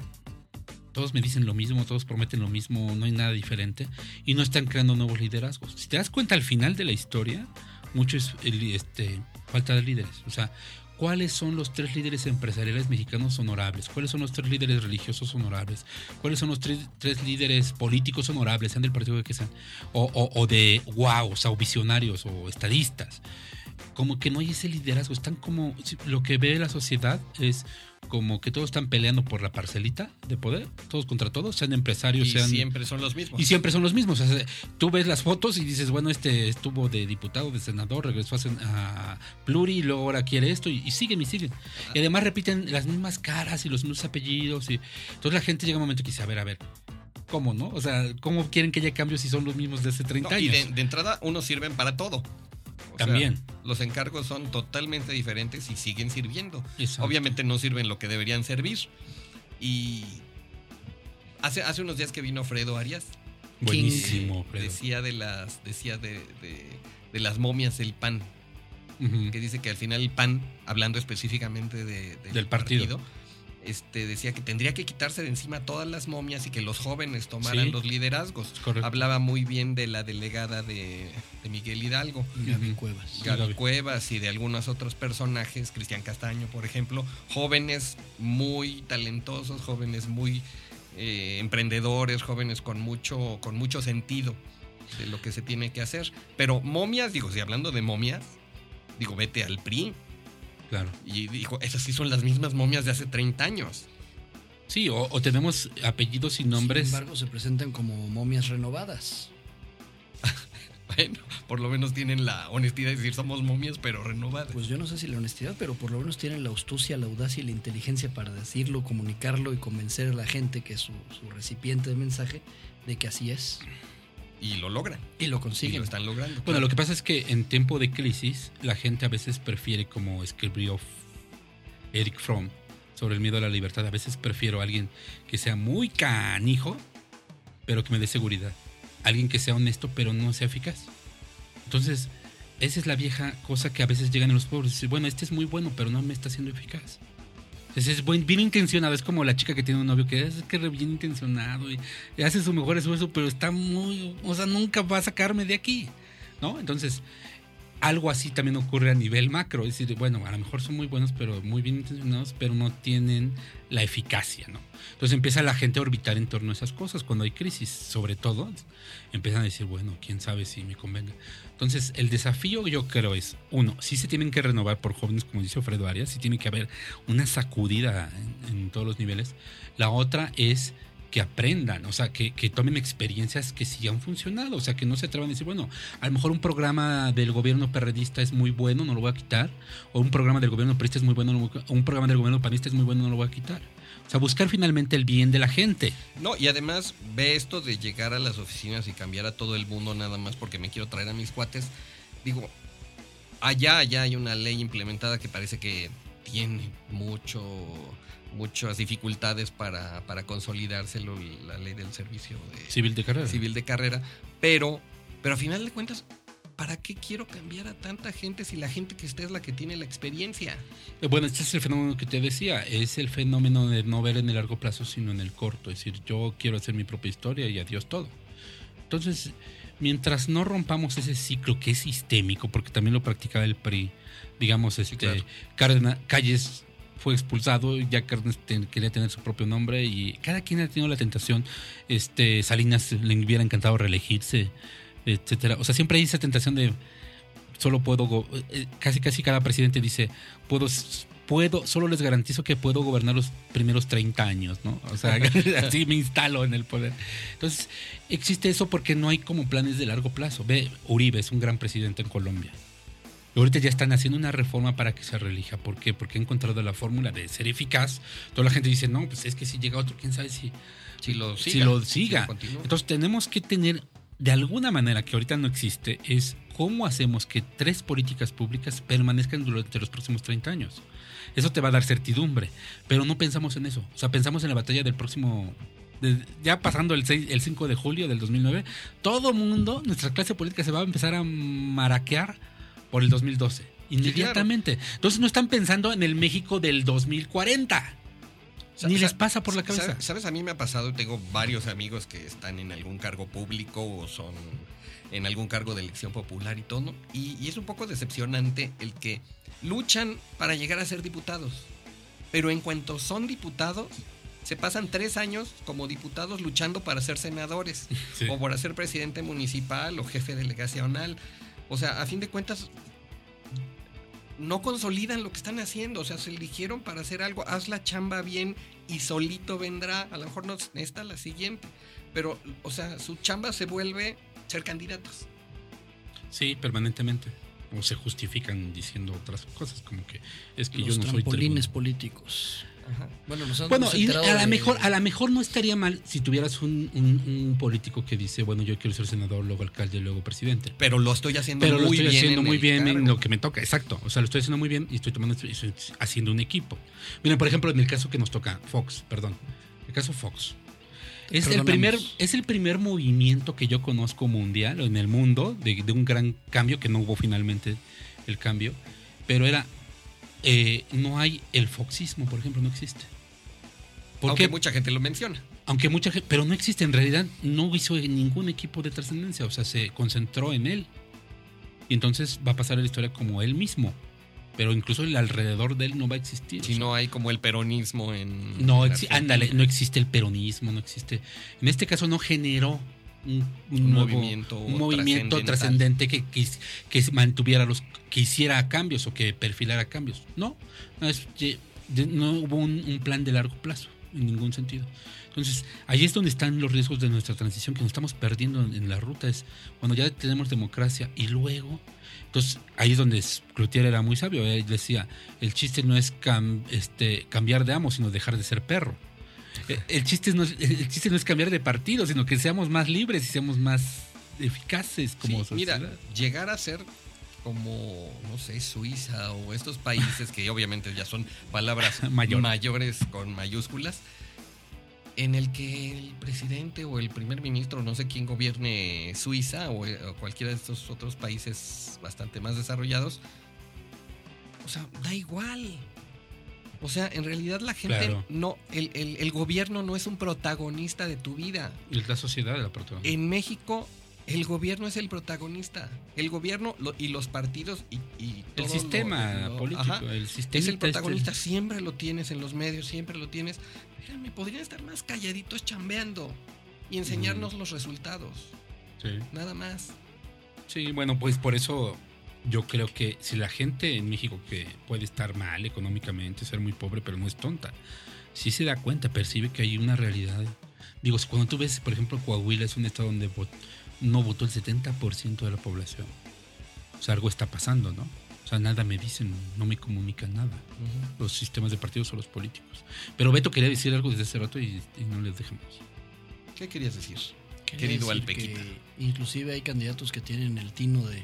todos me dicen lo mismo, todos prometen lo mismo, no hay nada diferente y no están creando nuevos liderazgos. Si te das cuenta al final de la historia, mucho es este, falta de líderes. O sea, ¿cuáles son los tres líderes empresariales mexicanos honorables? ¿Cuáles son los tres líderes religiosos honorables? ¿Cuáles son los tres, tres líderes políticos honorables, sean del partido que sean? O, o, o de wow, o visionarios o estadistas. Como que no hay ese liderazgo, están como, lo que ve la sociedad es como que todos están peleando por la parcelita de poder, todos contra todos, sean empresarios, y sean... siempre son los mismos. Y siempre son los mismos. O sea, tú ves las fotos y dices, bueno, este estuvo de diputado, de senador, regresó a, a pluri y luego ahora quiere esto y, y siguen y siguen. Y además repiten las mismas caras y los mismos apellidos. Y, entonces la gente llega un momento que dice, a ver, a ver, ¿cómo no? O sea, ¿cómo quieren que haya cambios si son los mismos de hace 30 No, y años? de, de entrada, unos sirven para todo. O sea, También. los encargos son totalmente diferentes y siguen sirviendo. Exacto. Obviamente no sirven lo que deberían servir. Y hace, hace unos días que vino Fredo Arias, Buenísimo, Fredo. decía de las, decía de, de- de las momias del PAN, que dice que al final el PAN, hablando específicamente de- Del partido. Este, decía que tendría que quitarse de encima todas las momias y que los jóvenes tomaran Sí. los liderazgos. Correcto. Hablaba muy bien de la delegada de, de Miguel Hidalgo. Gaby. Cuevas. Gaby. Cuevas y de algunos otros personajes, Cristian Castaño, por ejemplo, jóvenes muy talentosos, jóvenes muy eh, emprendedores, jóvenes con mucho, con mucho sentido de lo que se tiene que hacer. Pero momias, digo, si hablando de momias, digo, vete al PRI. Claro. Y dijo, esas sí son las mismas momias de hace 30 años. Sí, o, o tenemos apellidos y nombres. Sin embargo, se presentan como momias renovadas. Bueno, por lo menos tienen la honestidad de decir somos momias, pero renovadas. Pues yo no sé si la honestidad, pero por lo menos tienen la astucia, la audacia y la inteligencia para decirlo, comunicarlo y convencer a la gente que es su, su recipiente de mensaje de que así es. Y lo logran. Y lo Y consiguen. lo están logrando. Bueno, lo que pasa es que en tiempo de crisis, la gente a veces prefiere, como escribió Eric Fromm sobre el miedo a la libertad, a veces prefiero a alguien que sea muy canijo, pero que me dé seguridad. Alguien que sea honesto, pero no sea eficaz. Entonces, esa es la vieja cosa que a veces llegan a los pobres. Bueno, este es muy bueno, pero no me está siendo eficaz. Entonces es buen, bien intencionado. Es como la chica que tiene un novio que es que re bien intencionado y, y hace su mejor esfuerzo, pero está muy. O sea, nunca va a sacarme de aquí. ¿No? Entonces, algo así también ocurre a nivel macro. Es decir, bueno, a lo mejor son muy buenos, pero muy bien intencionados, pero no tienen la eficacia, ¿no? Entonces empieza la gente a orbitar en torno a esas cosas. Cuando hay crisis, sobre todo, empiezan a decir, bueno, quién sabe si me convenga. Entonces, el desafío yo creo es, uno, sí se tienen que renovar por jóvenes, como dice Alfredo Arias, sí tiene que haber una sacudida en, en todos los niveles. La otra es que aprendan, o sea, que, que tomen experiencias que sí han funcionado, o sea, que no se atrevan a decir, bueno, a lo mejor un programa del gobierno perredista es muy bueno, no lo voy a quitar, o un programa del gobierno perredista es muy bueno, no un programa del gobierno panista es muy bueno, no lo voy a quitar. O sea, buscar finalmente el bien de la gente. No, y además ve esto de llegar a las oficinas y cambiar a todo el mundo nada más porque me quiero traer a mis cuates. Digo, allá, allá hay una ley implementada que parece que tiene mucho, muchas dificultades para, para consolidárselo, la ley del servicio de, Civil de carrera. civil de carrera, pero, pero a final de cuentas, ¿para qué quiero cambiar a tanta gente si la gente que está es la que tiene la experiencia? Eh, Bueno, este es el fenómeno que te decía, es el fenómeno de no ver en el largo plazo, sino en el corto. Es decir, yo quiero hacer mi propia historia y adiós todo. Entonces, mientras no rompamos ese ciclo que es sistémico, porque también lo practicaba el PRI, digamos, este, claro. Cárdenas- Calles fue expulsado, ya Cárdenas ten- quería tener su propio nombre y cada quien ha tenido la tentación. Este, Salinas le hubiera encantado reelegirse, etcétera. O sea, siempre hay esa tentación de solo puedo eh, casi casi cada presidente dice puedo puedo solo les garantizo que puedo gobernar los primeros 30 años no o sea así me instalo en el poder entonces existe eso porque no hay como planes de largo plazo ve Uribe es un gran presidente en Colombia y ahorita ya están haciendo una reforma para que se reelija ¿por qué? porque ha encontrado la fórmula de ser eficaz toda la gente dice no pues es que si llega otro quién sabe si Si lo si siga, lo si siga. continúa. Entonces tenemos que tener, de alguna manera que ahorita no existe, es cómo hacemos que tres políticas públicas permanezcan durante los próximos 30 años. Eso te va a dar certidumbre, pero no pensamos en eso. O sea, pensamos en la batalla del próximo... ya pasando el, 6 el 5 de julio del 2009, todo mundo, nuestra clase política se va a empezar a maraquear por el 2012. Inmediatamente. Entonces no están pensando en el México del 2040. Sa- Ni les pasa por la cabeza. ¿sabes? A mí me ha pasado, tengo varios amigos que están en algún cargo público o son en algún cargo de elección popular y todo, y, y es un poco decepcionante el que luchan para llegar a ser diputados, pero en cuanto son diputados, se pasan tres años como diputados luchando para ser senadores Sí. o para ser presidente municipal o jefe delegacional. O sea, a fin de cuentas, no consolidan lo que están haciendo. O sea, se eligieron para hacer algo. Haz la chamba bien y solito vendrá. A lo mejor no está la siguiente. Pero, o sea, su chamba se vuelve ser candidatos. Sí, permanentemente. O se justifican diciendo otras cosas, como que es que Los yo no soy trampolines tribuno. políticos. Ajá. Bueno, nos Bueno, hemos y a lo de- mejor, a lo mejor no estaría mal si tuvieras un, un- un político que dice, bueno, yo quiero ser senador, luego alcalde, luego presidente. Pero lo estoy haciendo Pero lo muy estoy bien. haciendo en muy bien en lo que me toca, exacto. O sea, lo estoy haciendo muy bien y estoy tomando y estoy haciendo un equipo. Miren, por ejemplo, en el caso que nos toca, Fox, perdón. El caso Fox. Es el, primer, es el primer movimiento que yo conozco mundial o en el mundo de, de un gran cambio, que no hubo finalmente el cambio, pero era, eh, no hay el foxismo, por ejemplo, no existe. ¿Por Aunque mucha gente lo menciona. Aunque mucha gente, pero no existe, en realidad no hizo ningún equipo de trascendencia, o sea, se concentró en él. Y entonces va a pasar a la historia como él mismo. Pero incluso el alrededor de él no va a existir. o Si sea, no hay como el peronismo en. no en ándale, no existe el peronismo, no existe. En este caso no generó un, un Un nuevo- movimiento un movimiento trascendente que, que, que mantuviera los, que hiciera cambios o que perfilara cambios. No, no, es- no hubo un, un plan de largo plazo en ningún sentido. Entonces, ahí es donde están los riesgos de nuestra transición, que nos estamos perdiendo en, en la ruta. Es cuando ya tenemos democracia y luego. Entonces, ahí es donde Cloutier era muy sabio. Él decía: el chiste no es cam- este, cambiar de amo, sino dejar de ser perro. Eh, El chiste, no es, el chiste no es cambiar de partido, sino que seamos más libres y seamos más eficaces como Sí, mira, sociedad. llegar a ser como, no sé, Suiza o estos países que obviamente ya son palabras Mayor. mayores con mayúsculas, en el que el presidente o el primer ministro, no sé quién gobierne Suiza o, o cualquiera de estos otros países bastante más desarrollados, o sea, da igual. O sea, en realidad la gente Claro. no, el, el- el gobierno no es un protagonista de tu vida. Y la sociedad de la protagonista. En México, el gobierno es el protagonista. El gobierno lo- y los partidos y, y el todo sistema lo- lo- político, ajá, el sistema es el protagonista. Siempre lo tienes en los medios, siempre lo tienes. Espérame, podrían estar más calladitos chambeando y enseñarnos los resultados. Sí. Nada más. Sí, bueno, pues por eso yo creo que si la gente en México que puede estar mal económicamente, ser muy pobre, pero no es tonta, sí se da cuenta, percibe que hay una realidad. Digo, cuando tú ves, por ejemplo, Coahuila es un estado donde vot- no votó el 70% de la población. O sea, algo está pasando, ¿no? O sea, nada me dicen, no me comunican nada. Los sistemas de partidos o los políticos. Pero Beto quería decir algo desde hace rato y, y no les dejamos. ¿Qué querías decir? Quería Querido decir Alpequita. que Inclusive hay candidatos que tienen el tino de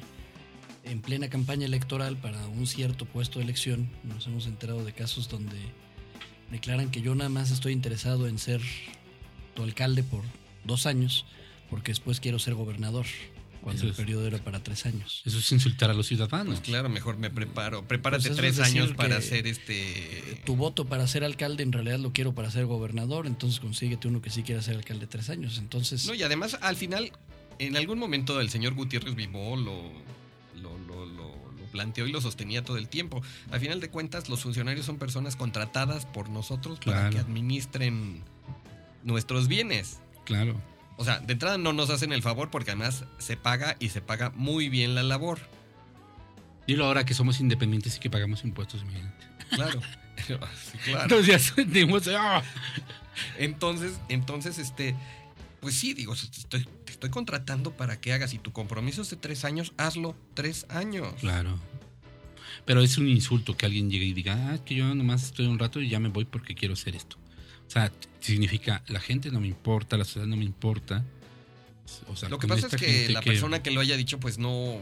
en plena campaña electoral para un cierto puesto de elección. Nos hemos enterado de casos donde declaran que yo nada más estoy interesado en ser tu alcalde por dos años, porque después quiero ser gobernador, cuando Eso el periodo era para tres años. Eso es insultar a los ciudadanos. Pues claro, mejor me preparo. Prepárate Pues eso tres años para hacer este. Tu voto para ser alcalde en realidad lo quiero para ser gobernador, entonces consíguete uno que sí quiera ser alcalde tres años. Entonces, No, y además, al final, en algún momento el señor Gutiérrez lo- lo planteó y lo sostenía todo el tiempo. Al final de cuentas, los funcionarios son personas contratadas por nosotros para que administren nuestros bienes. Claro. O sea, de entrada no nos hacen el favor porque además se paga y se paga muy bien la labor. Dilo ahora que somos independientes y que pagamos impuestos, imagínate. Claro. Sí, claro. Entonces ya sentimos, ¡ah! Entonces, entonces, este, pues sí, digo, estoy, estoy contratando para que hagas y tu compromiso es de tres años, hazlo tres años. Claro. Pero es un insulto que alguien llegue y diga, ah, que yo nomás estoy un rato y ya me voy porque quiero hacer esto. O sea, significa, la gente no me importa, la sociedad no me importa. O sea, Lo que pasa es que la persona que lo haya dicho, pues no,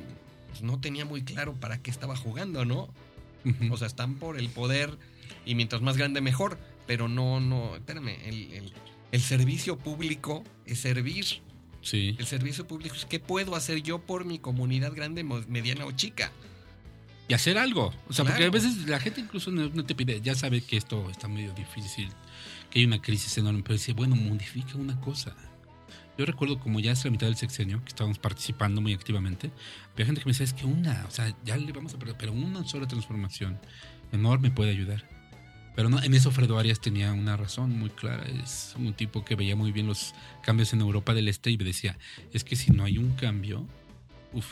pues no tenía muy claro para qué estaba jugando, ¿no? O sea, están por el poder y mientras más grande mejor, pero no, no, espérame, el, el- el servicio público es servir. Sí. El servicio público es qué puedo hacer yo por mi comunidad grande, mediana o chica. Y hacer algo. O sea, porque a veces la gente incluso no, no te pide, ya sabe que esto está medio difícil, que hay una crisis enorme, pero dice, bueno, modifica una cosa. Yo recuerdo como ya es la mitad del sexenio, que estábamos participando muy activamente, había gente que me decía, es que una, o sea, ya le vamos a perder, pero una sola transformación enorme puede ayudar. Pero no, en eso Fredo Arias tenía una razón muy clara. Es un tipo que veía muy bien los cambios en Europa del Este y me decía, es que si no hay un cambio, uff,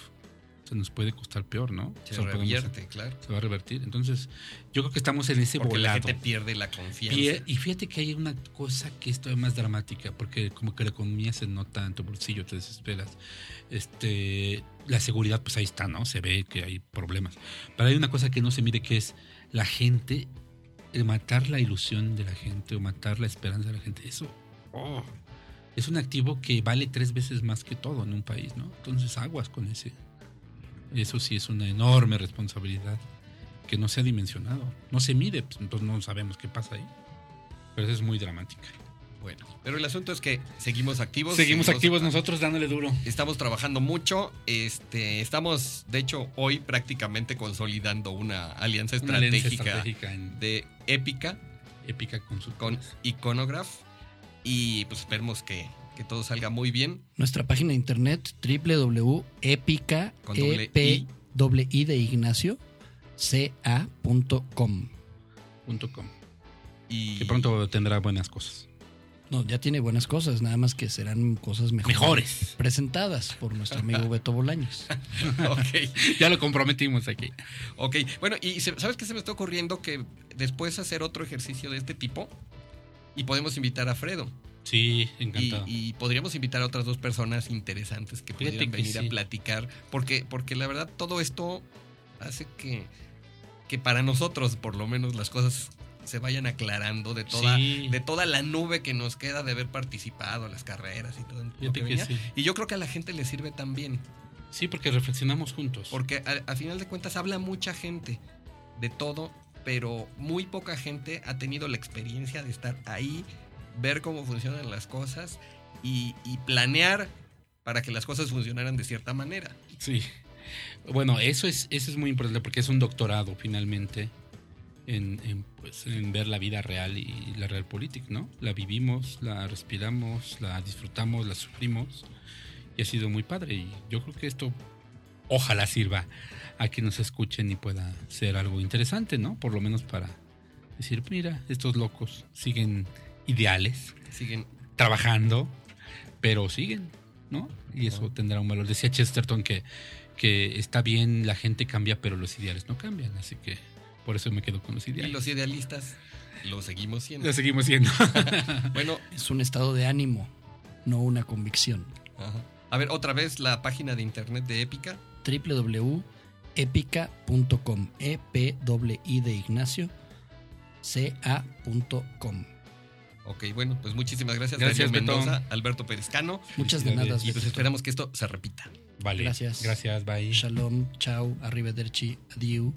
se nos puede costar peor, ¿no? Se O sea, podemos- revierte, claro. se va a revertir. Entonces, yo creo que estamos en ese Porque la volado. gente pierde la confianza. Y fíjate que hay una cosa que es todavía más dramática, porque como que la economía se nota en tu bolsillo, te desesperas. Este, la seguridad, pues ahí está, ¿no? Se ve que hay problemas. Pero hay una cosa que no se mide, que es la gente matar la ilusión de la gente o matar la esperanza de la gente, eso oh, es un activo que vale tres veces más que todo en un país, ¿no? Entonces aguas con ese. Eso sí es una enorme responsabilidad que no se ha dimensionado. No se mide, pues, entonces no sabemos qué pasa ahí. Pero es muy dramática. Bueno, pero el asunto es que seguimos activos. Seguimos activos nosotros dándole duro. Estamos trabajando mucho. Este, estamos, de hecho, hoy prácticamente consolidando una alianza Una alianza estratégica, en de épica épica con su con Iconograph. Y pues esperemos que, que todo salga muy bien. Nuestra página de internet www.epica Con doble E P I. doble I de Ignacio ca.com. punto com, Y que pronto tendrá buenas cosas. No, ya tiene buenas cosas, nada más que serán cosas mejores. Mejores. Presentadas por nuestro amigo Beto Bolaños. ok. Ya lo comprometimos aquí. Ok, bueno, y ¿sabes qué se me está ocurriendo? Que después hacer otro ejercicio de este tipo y podemos invitar a Fredo. Sí, Y, encantado. y podríamos invitar a otras dos personas interesantes que Fíjate pudieran que venir sí. a platicar. Porque, porque la verdad, todo esto hace que, que para nosotros, por lo menos, las cosas se vayan aclarando de toda, Sí. de toda la nube que nos queda de haber participado, las carreras y todo lo que que venía. sí. Y yo creo que a la gente le sirve también. Sí, porque reflexionamos juntos. Porque a, a final de cuentas habla mucha gente de todo, pero muy poca gente ha tenido la experiencia de estar ahí, ver cómo funcionan las cosas y, y planear para que las cosas funcionaran de cierta manera. Sí. Bueno, eso es, eso es muy importante porque es un doctorado finalmente en, en, pues, en ver la vida real y la real política, ¿no? La vivimos, la respiramos, la disfrutamos, la sufrimos y ha sido muy padre. Y yo creo que esto ojalá sirva a que nos escuchen y pueda ser algo interesante, ¿no? Por lo menos para decir, mira, estos locos siguen ideales, Siguen. trabajando, pero siguen, ¿no? Y eso tendrá un valor. Decía Chesterton que, que está bien, la gente cambia, pero los ideales no cambian. Así que por eso me quedo con los Y ideales. los idealistas lo seguimos siendo. Lo seguimos siendo. Bueno, Es un estado de ánimo, no una convicción. ajá. a ver, otra vez la página de internet de Épica. www.epica.com. E P doble I de Ignacio ca.com. Ok, bueno, pues muchísimas gracias. Gracias, Daniel. Mendoza, Alberto Perescano. Muchas de nada. Felicidades. Y pues esperamos que esto se repita. Vale. Gracias. Gracias, bye. Shalom, chao, arrivederci, adieu.